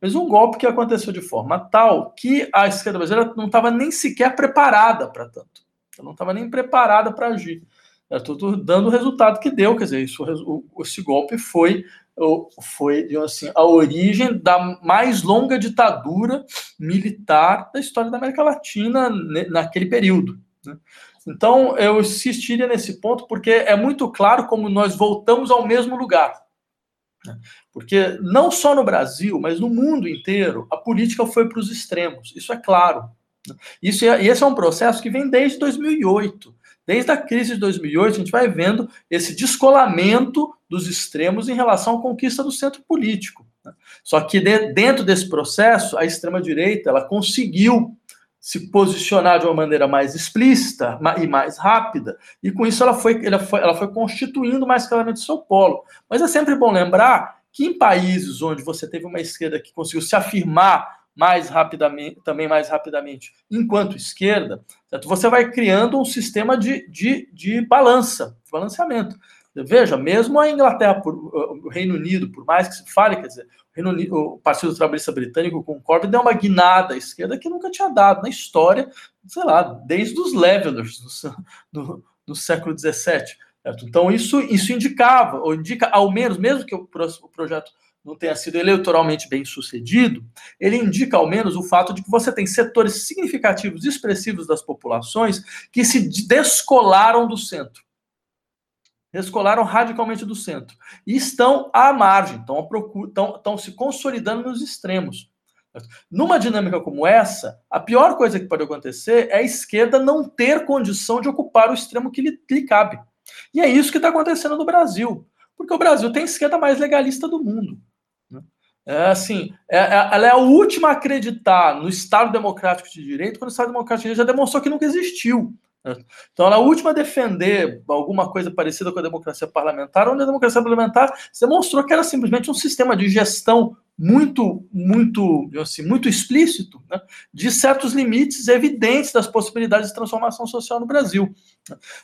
mas um golpe que aconteceu de forma tal que a esquerda brasileira não estava nem sequer preparada para tanto. Eu não estava nem preparada para agir. Estou dando o resultado que deu, quer dizer, isso, esse golpe foi, foi assim, a origem da mais longa ditadura militar da história da América Latina naquele período. Né? Então, eu insistiria nesse ponto, porque é muito claro como nós voltamos ao mesmo lugar. Né? Porque não só no Brasil, mas no mundo inteiro, a política foi para os extremos. Isso é claro. Isso é, esse é um processo que vem desde 2008. Desde a crise de 2008, a gente vai vendo esse descolamento dos extremos em relação à conquista do centro político. Né? Só que de, dentro desse processo, a extrema-direita ela conseguiu se posicionar de uma maneira mais explícita e mais rápida, e com isso ela foi, ela foi, ela foi constituindo mais claramente seu polo. Mas é sempre bom lembrar que em países onde você teve uma esquerda que conseguiu se afirmar mais rapidamente, também mais rapidamente, enquanto esquerda, certo? você vai criando um sistema de, de, de balança, de balanceamento. Veja, mesmo a Inglaterra, o Reino Unido, por mais que se fale, quer dizer, Unido, o Partido Trabalhista Britânico com o Corbyn deu uma guinada à esquerda que nunca tinha dado na história, sei lá, desde os Levelers do, do século XVII. Certo? Então, isso, isso indicava, ou indica, ao menos, mesmo que o, o projeto não tenha sido eleitoralmente bem sucedido, ele indica ao menos o fato de que você tem setores significativos, expressivos das populações que se descolaram do centro descolaram radicalmente do centro e estão à margem, estão, procura, estão, estão se consolidando nos extremos. Numa dinâmica como essa, a pior coisa que pode acontecer é a esquerda não ter condição de ocupar o extremo que lhe, lhe cabe. E é isso que está acontecendo no Brasil, porque o Brasil tem a esquerda mais legalista do mundo. É assim, é, é, ela é a última a acreditar no Estado Democrático de Direito, quando o Estado Democrático de Direito já demonstrou que nunca existiu. Então, ela é a última a defender alguma coisa parecida com a democracia parlamentar, onde a democracia parlamentar demonstrou que era simplesmente um sistema de gestão muito, muito, assim, muito explícito, né, de certos limites evidentes das possibilidades de transformação social no Brasil.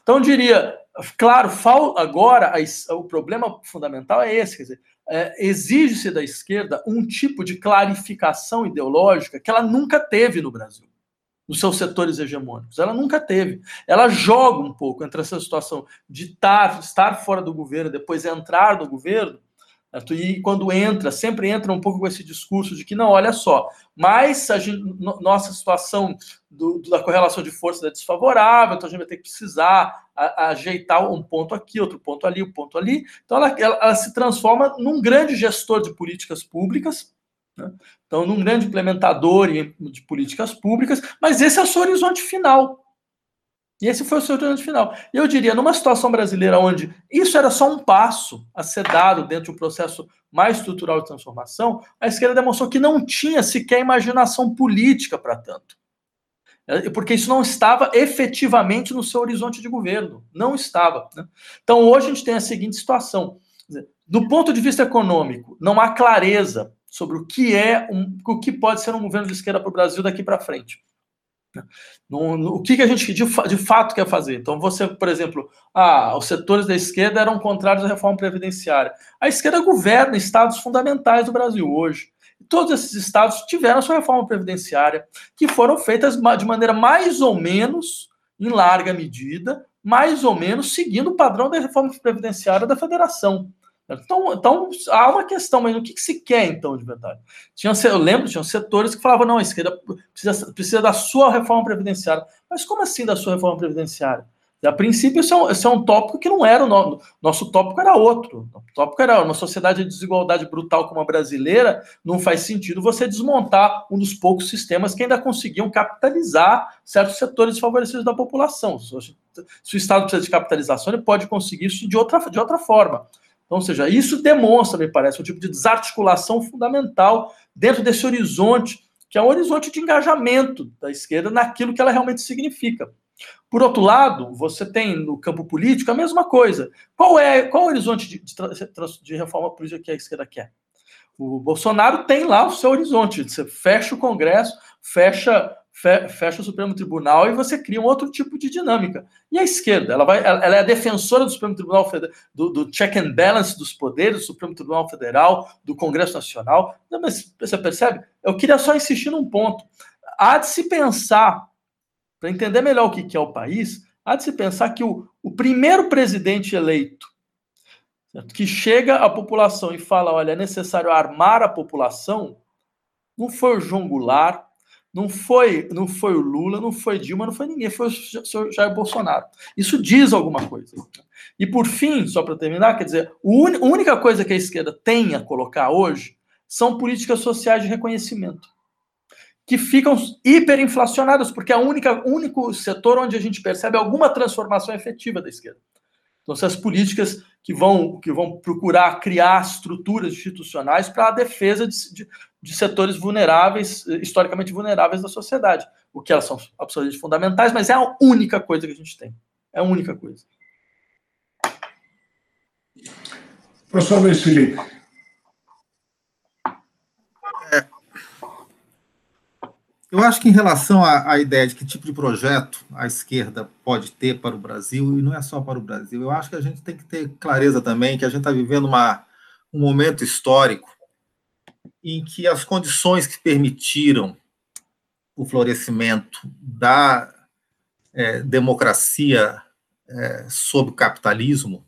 Então, eu diria, claro, agora o problema fundamental é esse, quer dizer, é, exige-se da esquerda um tipo de clarificação ideológica que ela nunca teve no Brasil nos seus setores hegemônicos. Ela nunca teve. Ela joga um pouco entre essa situação de tar, estar fora do governo, depois entrar no governo, certo? e quando entra, sempre entra um pouco com esse discurso de que, não, olha só, mas a gente, nossa situação do, da correlação de forças é desfavorável, então a gente vai ter que precisar a, a ajeitar um ponto aqui, outro ponto ali, um ponto ali. Então ela, ela, ela se transforma num grande gestor de políticas públicas? Então, num grande implementador de políticas públicas, mas esse é o seu horizonte final. E esse foi o seu horizonte final. Eu diria, numa situação brasileira onde isso era só um passo a ser dado dentro de um processo mais estrutural de transformação, a esquerda demonstrou que não tinha sequer imaginação política para tanto. É, porque isso não estava efetivamente no seu horizonte de governo. Não estava. Né? Então, hoje a gente tem a seguinte situação. Do ponto de vista econômico, não há clareza sobre o que é um, o que pode ser um governo de esquerda para o Brasil daqui para frente. No, no, o que, que a gente de, de, fato quer fazer? Então, você, por exemplo, ah, os setores da esquerda eram contrários à reforma previdenciária. A esquerda governa estados fundamentais do Brasil hoje. Todos esses estados tiveram sua reforma previdenciária, que foram feitas de maneira mais ou menos, em larga medida, mais ou menos seguindo o padrão da reforma previdenciária da federação. Então, então há uma questão, mas o que, que se quer então de verdade? Tinha, eu lembro, tinha setores que falavam, não, a esquerda precisa, precisa da sua reforma previdenciária. Mas como assim da sua reforma previdenciária? A princípio, esse é, um, esse é um tópico que não era o no, nosso tópico era outro. O tópico era uma sociedade de desigualdade brutal como a brasileira, não faz sentido você desmontar um dos poucos sistemas que ainda conseguiam capitalizar certos setores desfavorecidos da população. Se o Estado precisa de capitalização, ele pode conseguir isso de outra, de outra forma. Então, ou seja, isso demonstra, me parece, um tipo de desarticulação fundamental dentro desse horizonte, que é um horizonte de engajamento da esquerda naquilo que ela realmente significa. Por outro lado, você tem no campo político a mesma coisa. Qual é qual é o horizonte de, de, de reforma política que a esquerda quer? O Bolsonaro tem lá o seu horizonte. Você fecha o Congresso, fecha fecha o Supremo Tribunal e você cria um outro tipo de dinâmica. E a esquerda, ela, vai, ela é a defensora do Supremo Tribunal do, do check and balance dos poderes do Supremo Tribunal Federal, do Congresso Nacional. Não, mas você percebe? Eu queria só insistir num ponto. Há de se pensar, para entender melhor o que é o país, há de se pensar que o, o primeiro presidente eleito certo? que chega à população e fala: olha, é necessário armar a população, não foi o João Goulart, não foi, não foi o Lula, não foi Dilma, não foi ninguém, foi o Jair Bolsonaro. Isso diz alguma coisa. E por fim, só para terminar, quer dizer, a única coisa que a esquerda tem a colocar hoje são políticas sociais de reconhecimento. que ficam hiperinflacionadas, porque é o único setor onde a gente percebe alguma transformação efetiva da esquerda. Então, essas políticas que vão, que vão procurar criar estruturas institucionais para a defesa de, de, de, setores vulneráveis, historicamente vulneráveis da sociedade, o que elas são absolutamente fundamentais, mas é a única coisa que a gente tem. É a única coisa. Professor Luiz Felipe, Eu acho que em relação à, à, ideia de que tipo de projeto a esquerda pode ter para o Brasil, e não é só para o Brasil, eu acho que a gente tem que ter clareza também que a gente está vivendo uma, um momento histórico em que as condições que permitiram o florescimento da é, democracia é, sob o capitalismo,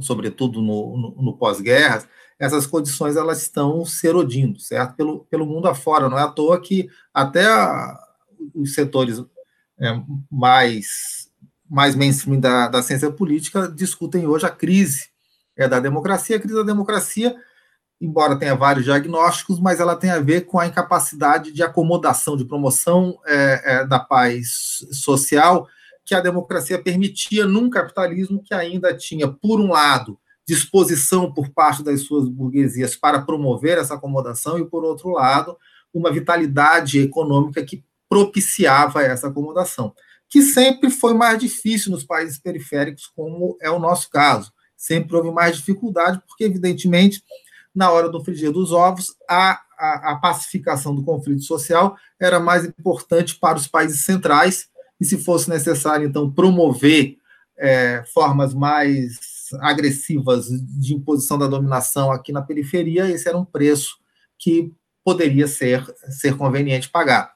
sobretudo no, no, no pós-guerra, essas condições elas estão se erodindo, certo? Pelo, pelo mundo afora. Não é à toa que até a, os setores é, mais, mais mainstream da, da ciência política discutem hoje a crise é, da democracia. A crise da democracia, embora tenha vários diagnósticos, mas ela tem a ver com a incapacidade de acomodação, de promoção é, é, da paz social que a democracia permitia num capitalismo que ainda tinha, por um lado, disposição por parte das suas burguesias para promover essa acomodação e, por outro lado, uma vitalidade econômica que propiciava essa acomodação, que sempre foi mais difícil nos países periféricos, como é o nosso caso. Sempre houve mais dificuldade, porque, evidentemente, na hora do frigir dos ovos, a, a, a pacificação do conflito social era mais importante para os países centrais, e se fosse necessário, então, promover é, formas mais agressivas de imposição da dominação aqui na periferia, esse era um preço que poderia ser, ser conveniente pagar.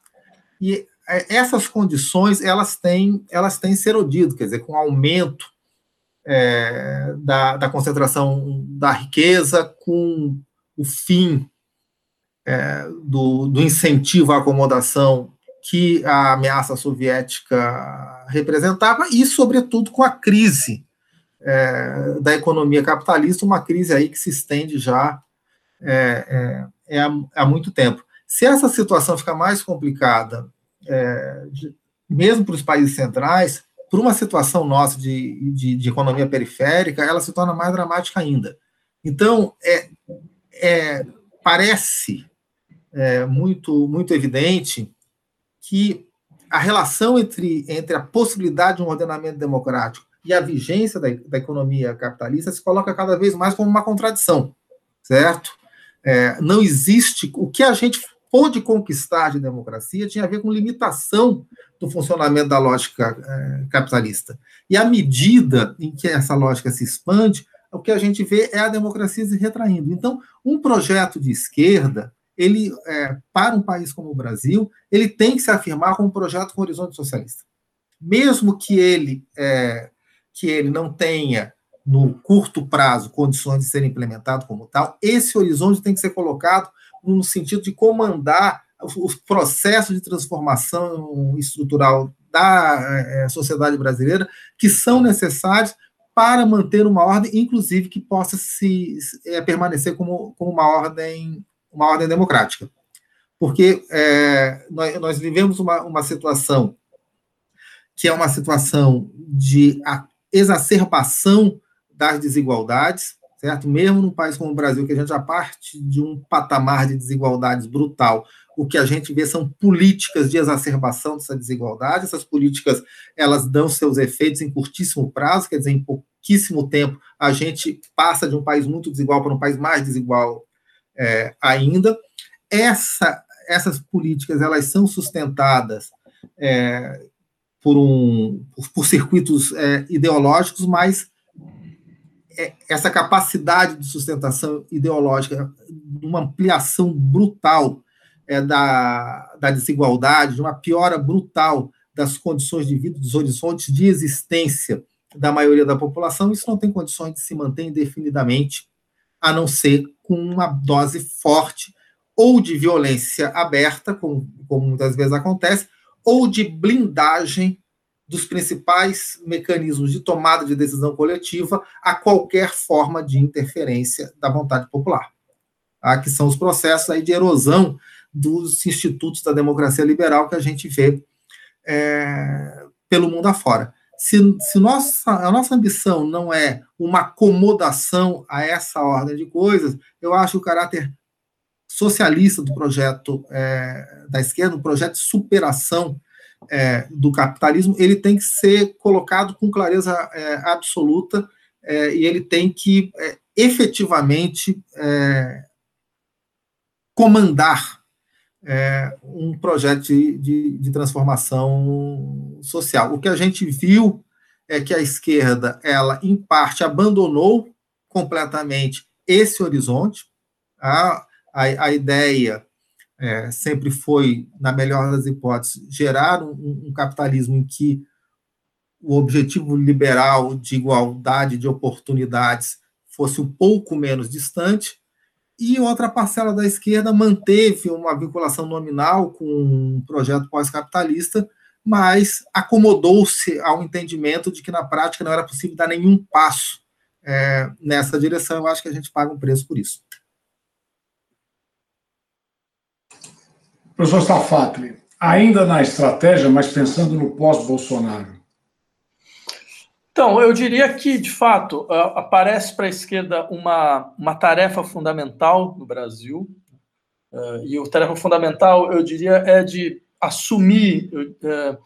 E é, essas condições elas têm elas têm se erodido, quer dizer, com o aumento é, da, da concentração da riqueza, com o fim é, do, do incentivo à acomodação que a ameaça soviética representava e, sobretudo, com a crise é, da economia capitalista, uma crise aí que se estende já é, é, é há, há, muito tempo. Se essa situação ficar mais complicada, é, de, mesmo para os países centrais, por uma situação nossa de, de, de, economia periférica, ela se torna mais dramática ainda. Então, é, é parece muito, muito evidente que a relação entre, entre a possibilidade de um ordenamento democrático e a vigência da, da economia capitalista se coloca cada vez mais como uma contradição, certo? É, não existe. O que a gente pôde conquistar de democracia tinha a ver com limitação do funcionamento da lógica é, capitalista. E à medida em que essa lógica se expande, o que a gente vê é a democracia se retraindo. Então, um projeto de esquerda, ele, é, para um país como o Brasil, ele tem que se afirmar como um projeto com horizonte socialista. Mesmo que ele é, que ele não tenha, no curto prazo, condições de ser implementado como tal, esse horizonte tem que ser colocado no sentido de comandar os processos de transformação estrutural da é, sociedade brasileira que são necessários para manter uma ordem, inclusive que possa se é, permanecer como, como uma ordem uma ordem democrática, porque é, nós, nós, vivemos uma, uma situação que é uma situação de exacerbação das desigualdades, certo? Mesmo num país como o Brasil, que a gente já parte de um patamar de desigualdades brutal, o que a gente vê são políticas de exacerbação dessa desigualdade. Essas políticas elas dão seus efeitos em curtíssimo prazo, quer dizer, em pouquíssimo tempo a gente passa de um país muito desigual para um país mais desigual é, ainda. Essa, essas políticas elas são sustentadas é, por, um, por, por circuitos é, ideológicos, mas essa capacidade de sustentação ideológica, uma ampliação brutal é, da, da desigualdade, de uma piora brutal das condições de vida, dos horizontes de existência da maioria da população, isso não tem condições de se manter indefinidamente, a não ser com uma dose forte ou de violência aberta, como, como muitas vezes acontece, ou de blindagem dos principais mecanismos de tomada de decisão coletiva a qualquer forma de interferência da vontade popular, tá? que são os processos aí de erosão dos institutos da democracia liberal que a gente vê é, pelo mundo afora. Se, se nossa, a nossa ambição não é uma acomodação a essa ordem de coisas, eu acho o caráter socialista do projeto é, da esquerda, um projeto de superação é, do capitalismo, ele tem que ser colocado com clareza é, absoluta é, e ele tem que é, efetivamente é, comandar é, um projeto de, de, de, transformação social. O que a gente viu é que a esquerda, ela, em parte, abandonou completamente esse horizonte. A, a, a ideia é, sempre foi, na melhor das hipóteses, gerar um, um capitalismo em que o objetivo liberal de igualdade de oportunidades fosse um pouco menos distante, e outra parcela da esquerda manteve uma vinculação nominal com um projeto pós-capitalista, mas acomodou-se ao entendimento de que na prática não era possível dar nenhum passo é, nessa direção. Eu acho que a gente paga um preço por isso. Professor Stafatli, ainda na estratégia, mas pensando no pós-Bolsonaro. Então, eu diria que, de fato, aparece para a esquerda uma, uma tarefa fundamental no Brasil, uh, e a tarefa fundamental, eu diria, é de assumir uh,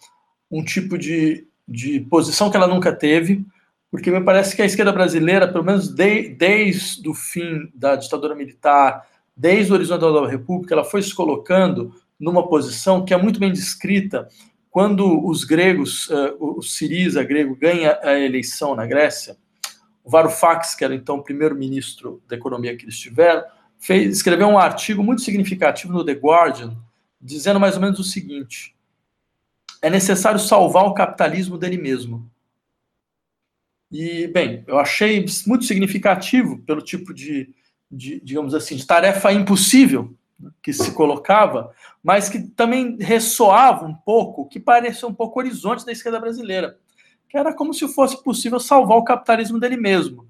um tipo de, de posição que ela nunca teve, porque me parece que a esquerda brasileira, pelo menos de, desde o fim da ditadura militar, desde o horizonte da República, ela foi se colocando numa posição que é muito bem descrita quando os gregos, uh, o Siriza grego ganha a eleição na Grécia, o Varoufakis, que era então o primeiro-ministro da economia que eles tiveram, fez, escreveu um artigo muito significativo no The Guardian, dizendo mais ou menos o seguinte: é necessário salvar o capitalismo dele mesmo. E, bem, eu achei muito significativo pelo tipo de, de, digamos assim, de tarefa impossível que se colocava, mas que também ressoava um pouco, que parecia um pouco horizonte da esquerda brasileira, que era como se fosse possível salvar o capitalismo dele mesmo,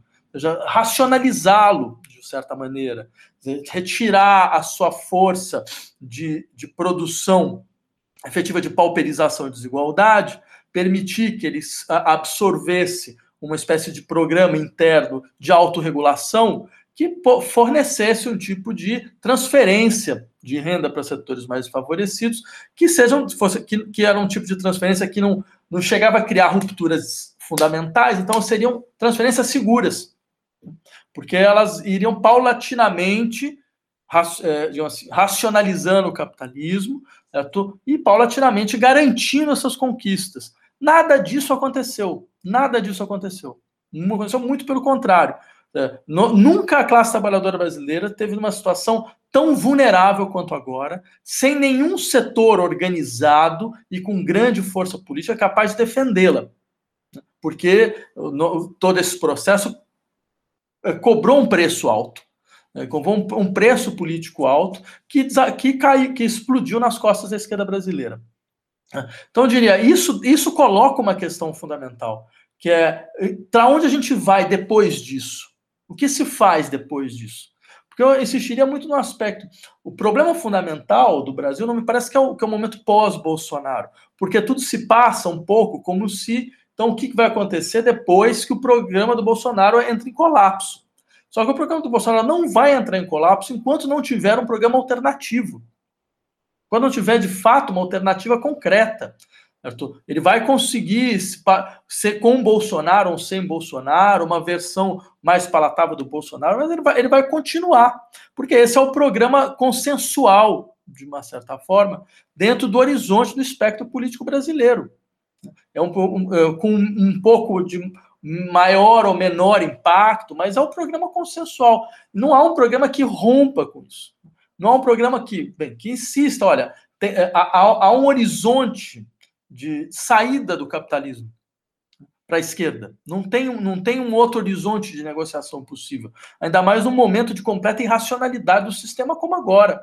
racionalizá-lo de certa maneira, retirar a sua força de, de produção efetiva de pauperização e desigualdade, permitir que ele absorvesse uma espécie de programa interno de autorregulação que fornecesse um tipo de transferência de renda para setores mais favorecidos, que sejam fosse, que, que era um tipo de transferência que não, não chegava a criar rupturas fundamentais, então seriam transferências seguras, porque elas iriam paulatinamente é, assim, racionalizando o capitalismo certo? e paulatinamente garantindo essas conquistas. Nada disso aconteceu. Nada disso aconteceu. Aconteceu muito pelo contrário. É, nunca a classe trabalhadora brasileira teve uma situação tão vulnerável quanto agora, sem nenhum setor organizado e com grande força política capaz de defendê-la. Porque todo esse processo é, cobrou um preço alto, né, cobrou um, um, preço político alto que, que, cai, que explodiu nas costas da esquerda brasileira. Então, eu diria, isso, isso coloca uma questão fundamental, que é para onde a gente vai depois disso? O que se faz depois disso? Porque eu insistiria muito no aspecto. O problema fundamental do Brasil não me parece que é o, que é o momento pós-Bolsonaro, porque tudo se passa um pouco como se. Então, o que vai acontecer depois que o programa do Bolsonaro entra em colapso? Só que o programa do Bolsonaro não vai entrar em colapso enquanto não tiver um programa alternativo. Quando não tiver, de fato, uma alternativa concreta. Certo? Ele vai conseguir ser com Bolsonaro ou sem Bolsonaro, uma versão mais palatável do Bolsonaro, mas ele vai, ele vai continuar, porque esse é o programa consensual, de uma certa forma, dentro do horizonte do espectro político brasileiro. É um, é, com um pouco de maior ou menor impacto, mas é um programa consensual. Não há um programa que rompa com isso. Não há um programa que, bem, que insista, olha, tem, é, há, há um horizonte de saída do capitalismo para a esquerda. Não tem, não tem um outro horizonte de negociação possível. Ainda mais num momento de completa irracionalidade do sistema como agora.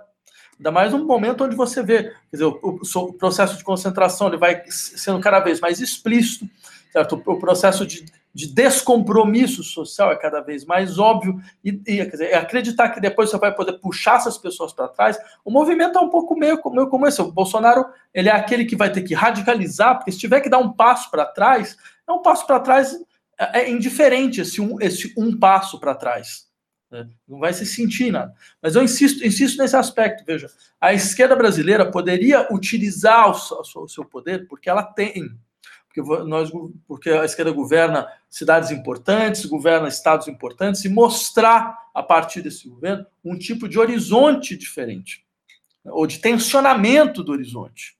Ainda mais num momento onde você vê, quer dizer, o, o processo de concentração ele vai sendo cada vez mais explícito, certo? O processo de, de descompromisso social é cada vez mais óbvio, e, e dizer, acreditar que depois você vai poder puxar essas pessoas para trás, o movimento é um pouco meio, meio como esse. O Bolsonaro ele é aquele que vai ter que radicalizar, porque se tiver que dar um passo para trás, é um passo para trás, é, é indiferente esse um, esse um passo para trás. Né? Não vai se sentir nada. Mas eu insisto, insisto nesse aspecto. Veja, a esquerda brasileira poderia utilizar o, o seu poder, porque ela tem. Porque, nós, porque a esquerda governa cidades importantes, governa estados importantes, e mostrar, a partir desse governo, um tipo de horizonte diferente, ou de tensionamento do horizonte.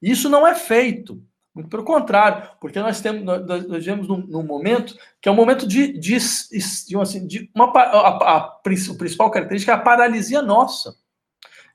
Isso não é feito. Muito pelo contrário, porque nós temos nós, vivemos num, num, momento que é um momento de, de, de, assim, de uma a, a, a, principal característica é a paralisia nossa.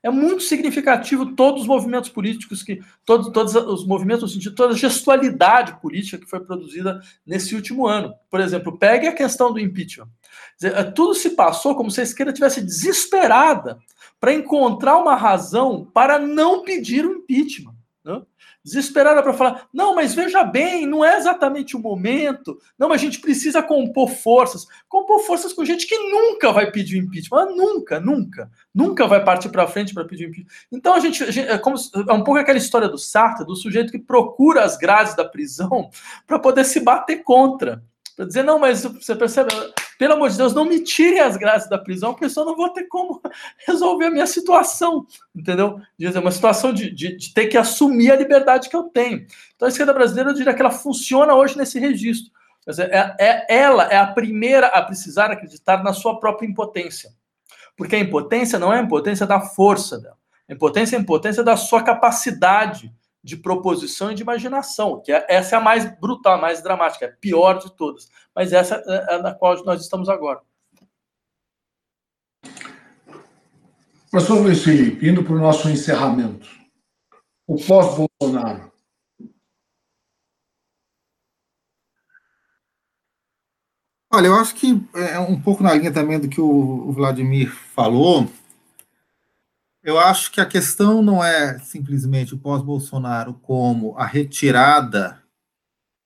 É muito significativo todos os movimentos políticos que todos, todos os movimentos no sentido toda a gestualidade política que foi produzida nesse último ano. Por exemplo, pegue a questão do impeachment. Dizer, é, tudo se passou como se a esquerda tivesse desesperada para encontrar uma razão para não pedir o impeachment. Né? desesperada para falar: não, mas veja bem, não é exatamente o momento. Não, mas a gente precisa compor forças. Compor forças com gente que nunca vai pedir impeachment. Nunca, nunca. Nunca vai partir para frente para pedir impeachment. Então a gente, a gente, é, como, é um pouco aquela história do Sartre, do sujeito que procura as grades da prisão para poder se bater contra. Para dizer, não, mas você percebe, pelo amor de Deus, não me tirem as graças da prisão, porque eu não vou ter como resolver a minha situação, entendeu? Dizer, uma situação de, de, de, ter que assumir a liberdade que eu tenho. Então, a esquerda brasileira, eu diria que ela funciona hoje nesse registro. Dizer, é, é, ela é a primeira a precisar acreditar na sua própria impotência. Porque a impotência não é a impotência da força dela. A impotência é a impotência da sua capacidade de proposição e de imaginação, que é, essa é a mais brutal, a mais dramática, é a pior de todas. Mas essa é a na qual nós estamos agora. Professor Luiz Felipe, indo para o nosso encerramento, o pós-Bolsonaro. Olha, eu acho que é um pouco na linha também do que o Vladimir falou, eu acho que a questão não é simplesmente o pós-Bolsonaro como a retirada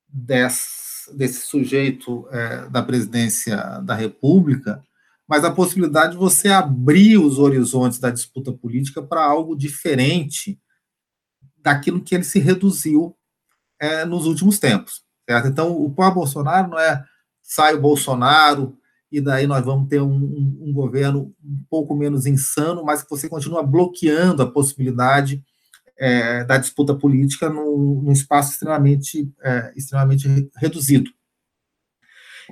desse, desse sujeito é, da presidência da República, mas a possibilidade de você abrir os horizontes da disputa política para algo diferente daquilo que ele se reduziu é, nos últimos tempos. Certo? Então, o pós-Bolsonaro não é sai o Bolsonaro, e daí nós vamos ter um, um, um, governo um pouco menos insano, mas que você continua bloqueando a possibilidade é, da disputa política num, espaço extremamente, é, extremamente reduzido.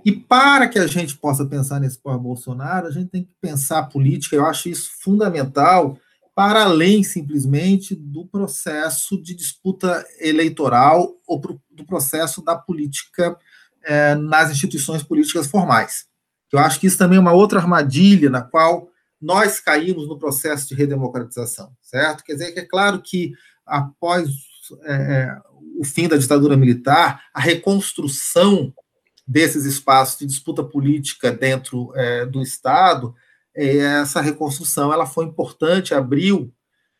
E para que a gente possa pensar nesse pós-Bolsonaro, a gente tem que pensar a política, eu acho isso fundamental, para além simplesmente do processo de disputa eleitoral ou pro, do processo da política é, nas instituições políticas formais. Eu acho que isso também é uma outra armadilha na qual nós caímos no processo de redemocratização, certo? Quer dizer, que é claro que após é, é, o fim da ditadura militar, a reconstrução desses espaços de disputa política dentro é, do Estado, é, essa reconstrução ela foi importante, abriu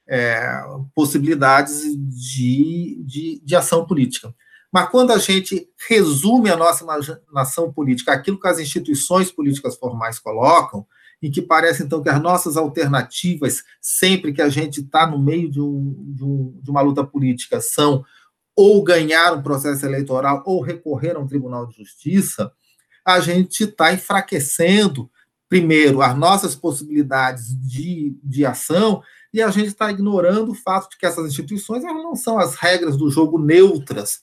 é, possibilidades de, de, de ação política. Mas quando a gente resume a nossa nação política, aquilo que as instituições políticas formais colocam, e que parece, então, que as nossas alternativas, sempre que a gente está no meio de, um, de, um, de, uma luta política, são ou ganhar um processo eleitoral ou recorrer a um tribunal de justiça, a gente está enfraquecendo, primeiro, as nossas possibilidades de, de ação e a gente está ignorando o fato de que essas instituições elas não são as regras do jogo neutras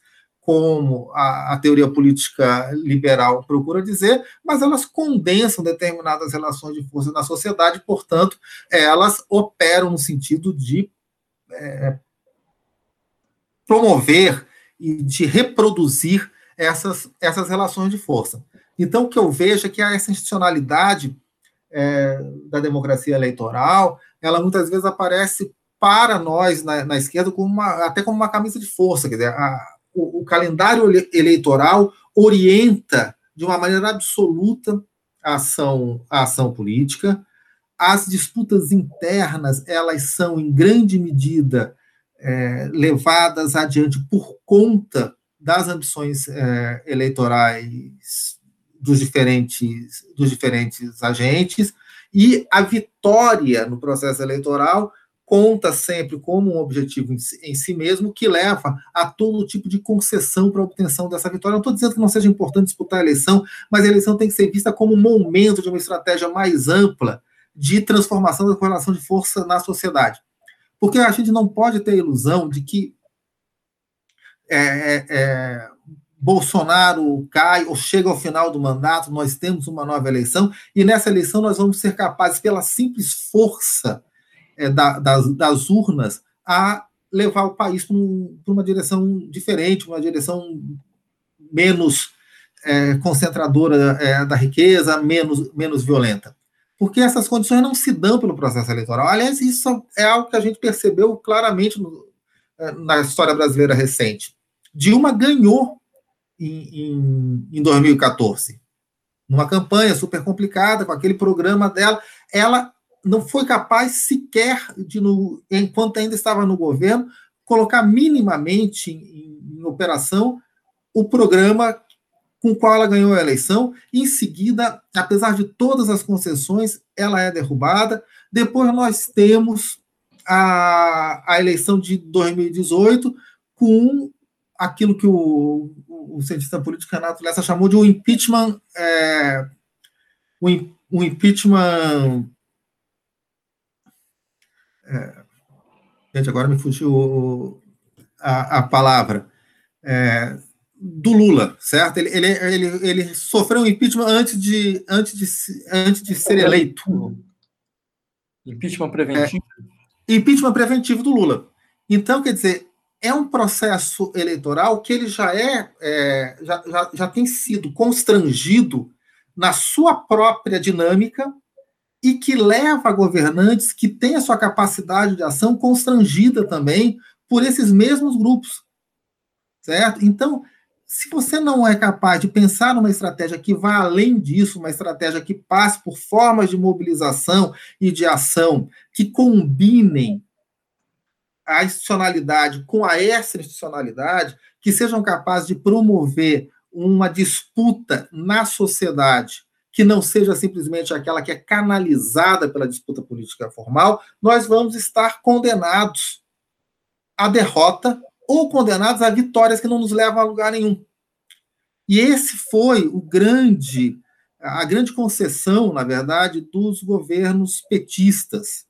como a, a, teoria política liberal procura dizer, mas elas condensam determinadas relações de força na sociedade, portanto, elas operam no sentido de é, promover e de reproduzir essas, essas relações de força. Então, o que eu vejo é que a institucionalidade é, da democracia eleitoral, ela muitas vezes aparece para nós na, na esquerda como uma, até como uma camisa de força, quer dizer, a, o, o calendário eleitoral orienta de uma maneira absoluta a ação, a ação política. As disputas internas, elas são, em grande medida, é, levadas adiante por conta das ambições é, eleitorais dos diferentes, dos diferentes agentes, e a vitória no processo eleitoral conta sempre como um objetivo em si mesmo que leva a todo tipo de concessão para a obtenção dessa vitória. Não estou dizendo que não seja importante disputar a eleição, mas a eleição tem que ser vista como um momento de uma estratégia mais ampla de transformação da correlação de força na sociedade. Porque a gente não pode ter a ilusão de que é, é, é Bolsonaro cai ou chega ao final do mandato, nós temos uma nova eleição, e nessa eleição nós vamos ser capazes, pela simples força é, da, das, das, urnas, a levar o país para um, uma direção diferente, uma direção menos é, concentradora é, da riqueza, menos, menos violenta. Porque essas condições não se dão pelo processo eleitoral. Aliás, isso é algo que a gente percebeu claramente no, é, na história brasileira recente. Dilma ganhou em, em, em 2014. Numa campanha super complicada, com aquele programa dela, ela não foi capaz sequer de, no, enquanto ainda estava no governo, colocar minimamente em, em, operação o programa com o qual ela ganhou a eleição. Em seguida, apesar de todas as concessões, ela é derrubada. Depois nós temos a, a eleição de 2018 com aquilo que o, o cientista político Renato Lessa chamou de um impeachment, é, um, um impeachment. É, gente, agora me fugiu a, a palavra. É, do Lula, certo? Ele, ele, ele, ele sofreu um impeachment antes de, antes de, antes de ser eleito. Impeachment preventivo. É, impeachment preventivo do Lula. Então, quer dizer, é um processo eleitoral que ele já é, é já, já, já tem sido constrangido na sua própria dinâmica e que leva governantes que têm a sua capacidade de ação constrangida também por esses mesmos grupos. Certo? Então, se você não é capaz de pensar numa estratégia que vá além disso, uma estratégia que passe por formas de mobilização e de ação que combinem a institucionalidade com a extra-institucionalidade, que sejam capazes de promover uma disputa na sociedade que não seja simplesmente aquela que é canalizada pela disputa política formal, nós vamos estar condenados à derrota ou condenados a vitórias que não nos levam a lugar nenhum. E esse foi o grande a grande concessão, na verdade, dos governos petistas,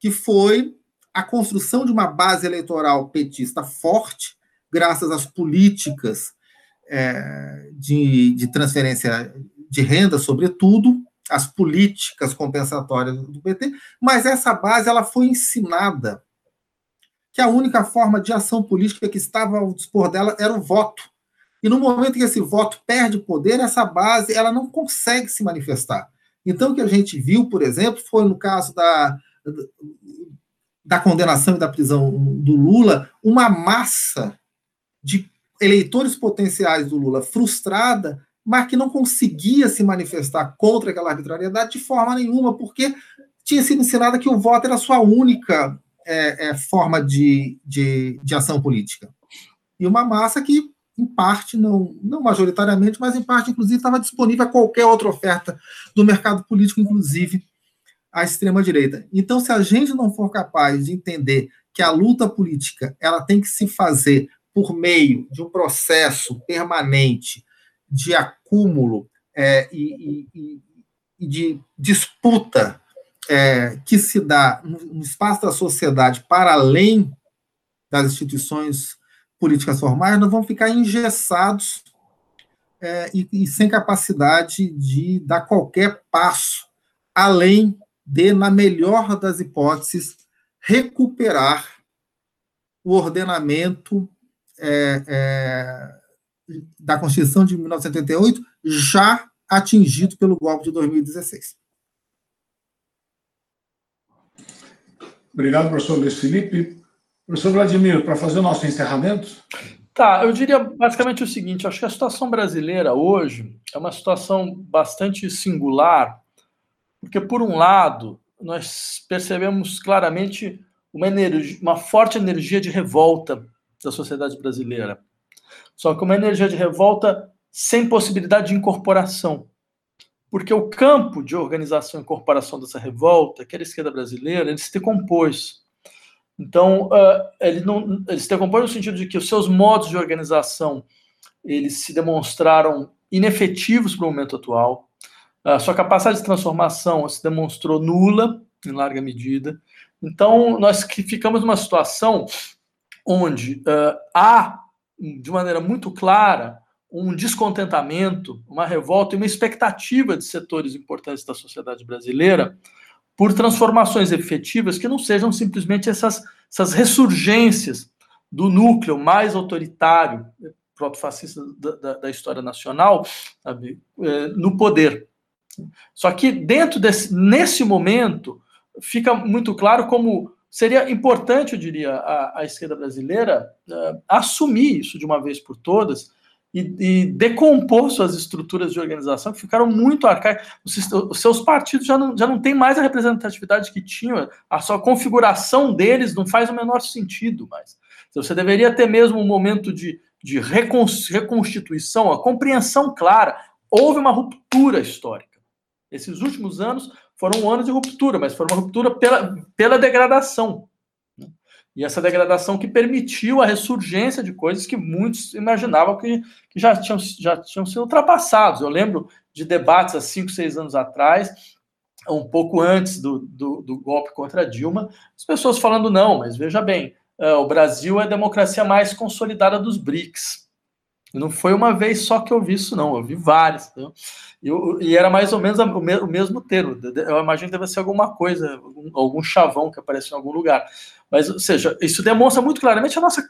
que foi a construção de uma base eleitoral petista forte, graças às políticas é, de, de transferência de renda, sobretudo, as políticas compensatórias do PT, mas essa base ela foi ensinada que a única forma de ação política que estava ao dispor dela era o voto. E no momento que esse voto perde poder, essa base ela não consegue se manifestar. Então, o que a gente viu, por exemplo, foi no caso da, da condenação e da prisão do Lula, uma massa de eleitores potenciais do Lula frustrada, mas que não conseguia se manifestar contra aquela arbitrariedade de forma nenhuma, porque tinha sido ensinada que o voto era a sua única é, é, forma de, de, de ação política. E uma massa que, em parte, não, não majoritariamente, mas em parte, inclusive, estava disponível a qualquer outra oferta do mercado político, inclusive à extrema-direita. Então, se a gente não for capaz de entender que a luta política ela tem que se fazer por meio de um processo permanente de acúmulo é, e, e, e, de disputa é, que se dá no espaço da sociedade para além das instituições políticas formais, nós vamos ficar engessados é, e, e sem capacidade de dar qualquer passo além de, na melhor das hipóteses, recuperar o ordenamento é, é, da Constituição de 1988, já atingido pelo golpe de 2016. Obrigado, professor Luiz Felipe. Professor Vladimir, para fazer o nosso encerramento. Tá, eu diria basicamente o seguinte: acho que a situação brasileira hoje é uma situação bastante singular, porque, por um lado, nós percebemos claramente uma, energia, uma forte energia de revolta da sociedade brasileira. Só que uma energia de revolta sem possibilidade de incorporação. Porque o campo de organização e incorporação dessa revolta, que era a esquerda brasileira, ele se decompôs. Então, uh, ele, não, ele se decompôs no sentido de que os seus modos de organização eles se demonstraram inefetivos para o momento atual. A sua capacidade de transformação se demonstrou nula, em larga medida. Então, nós ficamos numa situação onde uh, há, de maneira muito clara, um descontentamento, uma revolta e uma expectativa de setores importantes da sociedade brasileira por transformações efetivas que não sejam simplesmente essas, essas ressurgências do núcleo mais autoritário, proto-fascista da, da, da, história nacional, sabe, é, no poder. Só que dentro desse, nesse momento, fica muito claro como seria importante, eu diria, a, a esquerda brasileira uh, assumir isso de uma vez por todas e, e, decompor suas estruturas de organização que ficaram muito arcaicas. Os, seus partidos já não, já não têm mais a representatividade que tinham, a sua configuração deles não faz o menor sentido mais. Então, você deveria ter mesmo um momento de, de reconstituição, a compreensão clara. Houve uma ruptura histórica. Esses últimos anos foram um ano de ruptura, mas foi uma ruptura pela, pela degradação. Né? E essa degradação que permitiu a ressurgência de coisas que muitos imaginavam que, que já, tinham, já tinham sido ultrapassados. Eu lembro de debates há cinco, seis anos atrás, um pouco antes do, do, do golpe contra Dilma, as pessoas falando, não, mas veja bem, uh, o Brasil é a democracia mais consolidada dos BRICS. Não foi uma vez só que eu vi isso, não. Eu vi várias. Eu, e era mais ou menos o, mesmo termo. Eu imagino que deve ser alguma coisa, algum, algum, chavão que apareceu em algum lugar. Mas, ou seja, isso demonstra muito claramente a nossa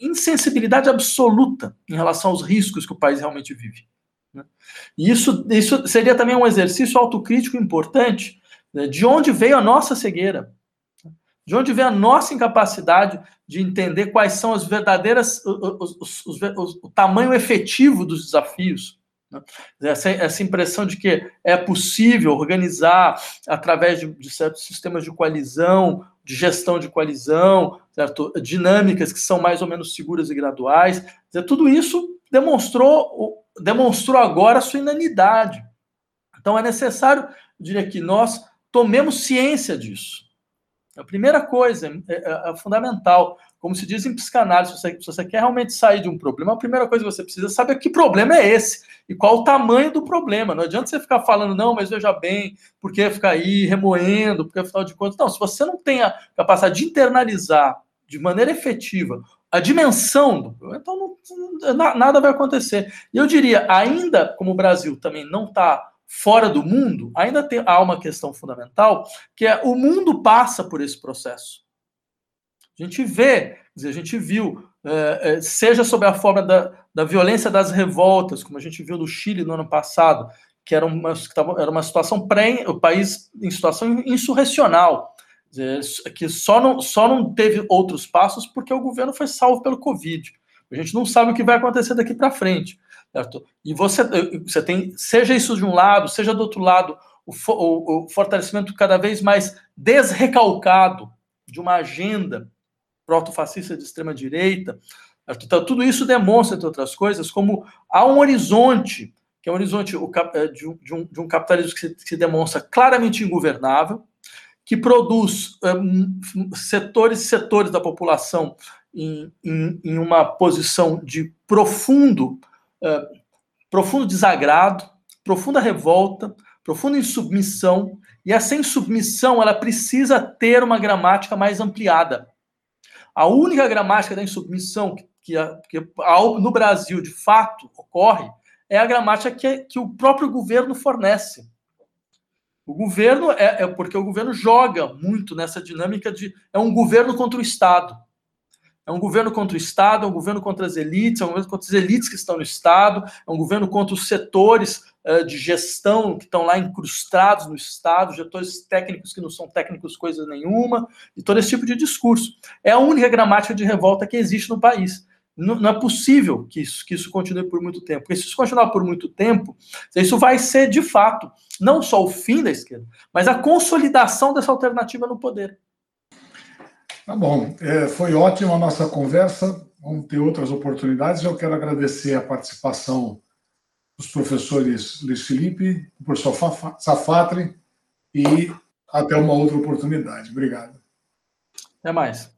insensibilidade absoluta em relação aos riscos que o país realmente vive. Né? E isso, isso seria também um exercício autocrítico importante né? de onde veio a nossa cegueira. De onde vem a nossa incapacidade de entender quais são as verdadeiras, os, os, os, o tamanho efetivo dos desafios. Né? Essa, essa, impressão de que é possível organizar através de, de, certos sistemas de coalizão, de gestão de coalizão, certo? dinâmicas que são mais ou menos seguras e graduais. Tudo isso demonstrou, demonstrou agora a sua inanidade. Então é necessário, diria que nós tomemos ciência disso. A primeira coisa é, é, é, fundamental. Como se diz em psicanálise, se você, se você, quer realmente sair de um problema, a primeira coisa que você precisa saber é que problema é esse e qual o tamanho do problema. Não adianta você ficar falando, não, mas veja bem, por que ficar aí remoendo, porque afinal de contas. Não, se você não tem a capacidade de internalizar de maneira efetiva a dimensão do problema, então não, nada vai acontecer. E eu diria, ainda como o Brasil também não está fora do mundo, ainda tem, há uma questão fundamental, que é o mundo passa por esse processo. A gente vê, a gente viu, é, é, seja sob a forma da, da violência das revoltas, como a gente viu no Chile no ano passado, que era uma, era uma situação pré, o país em situação insurrecional, dizer, que só não, só não teve outros passos porque o governo foi salvo pelo Covid. A gente não sabe o que vai acontecer daqui para frente. Certo? E você, você tem, seja isso de um lado, seja do outro lado, o, o, o fortalecimento cada vez mais desrecalcado de uma agenda proto-fascista de extrema-direita. Então, tudo isso demonstra, entre outras coisas, como há um horizonte, que é um horizonte eh, de um, de um, capitalismo que se, que se, demonstra claramente ingovernável, que produz um, setores e setores da população em, em, em, uma posição de profundo uh, profundo desagrado, profunda revolta, profunda insubmissão, e essa insubmissão ela precisa ter uma gramática mais ampliada. A única gramática da insubmissão que, que, que no Brasil de fato ocorre é a gramática que, que o próprio governo fornece. O governo é, é, porque o governo joga muito nessa dinâmica de é um governo contra o Estado. É um governo contra o Estado, é um governo contra as elites, é um governo contra as elites que estão no Estado, é um governo contra os setores uh, de gestão que estão lá incrustados no Estado, setores técnicos que não são técnicos coisa nenhuma, e todo esse tipo de discurso. É a única gramática de revolta que existe no país. Não, não é possível que isso, que isso continue por muito tempo, porque se isso continuar por muito tempo, isso vai ser, de fato, não só o fim da esquerda, mas a consolidação dessa alternativa no poder. Tá bom. É, foi ótima a nossa conversa. vamos ter outras oportunidades. Eu quero agradecer a participação dos professores Luiz Felipe, do professor Safatri, e até uma outra oportunidade. Obrigado. Até mais.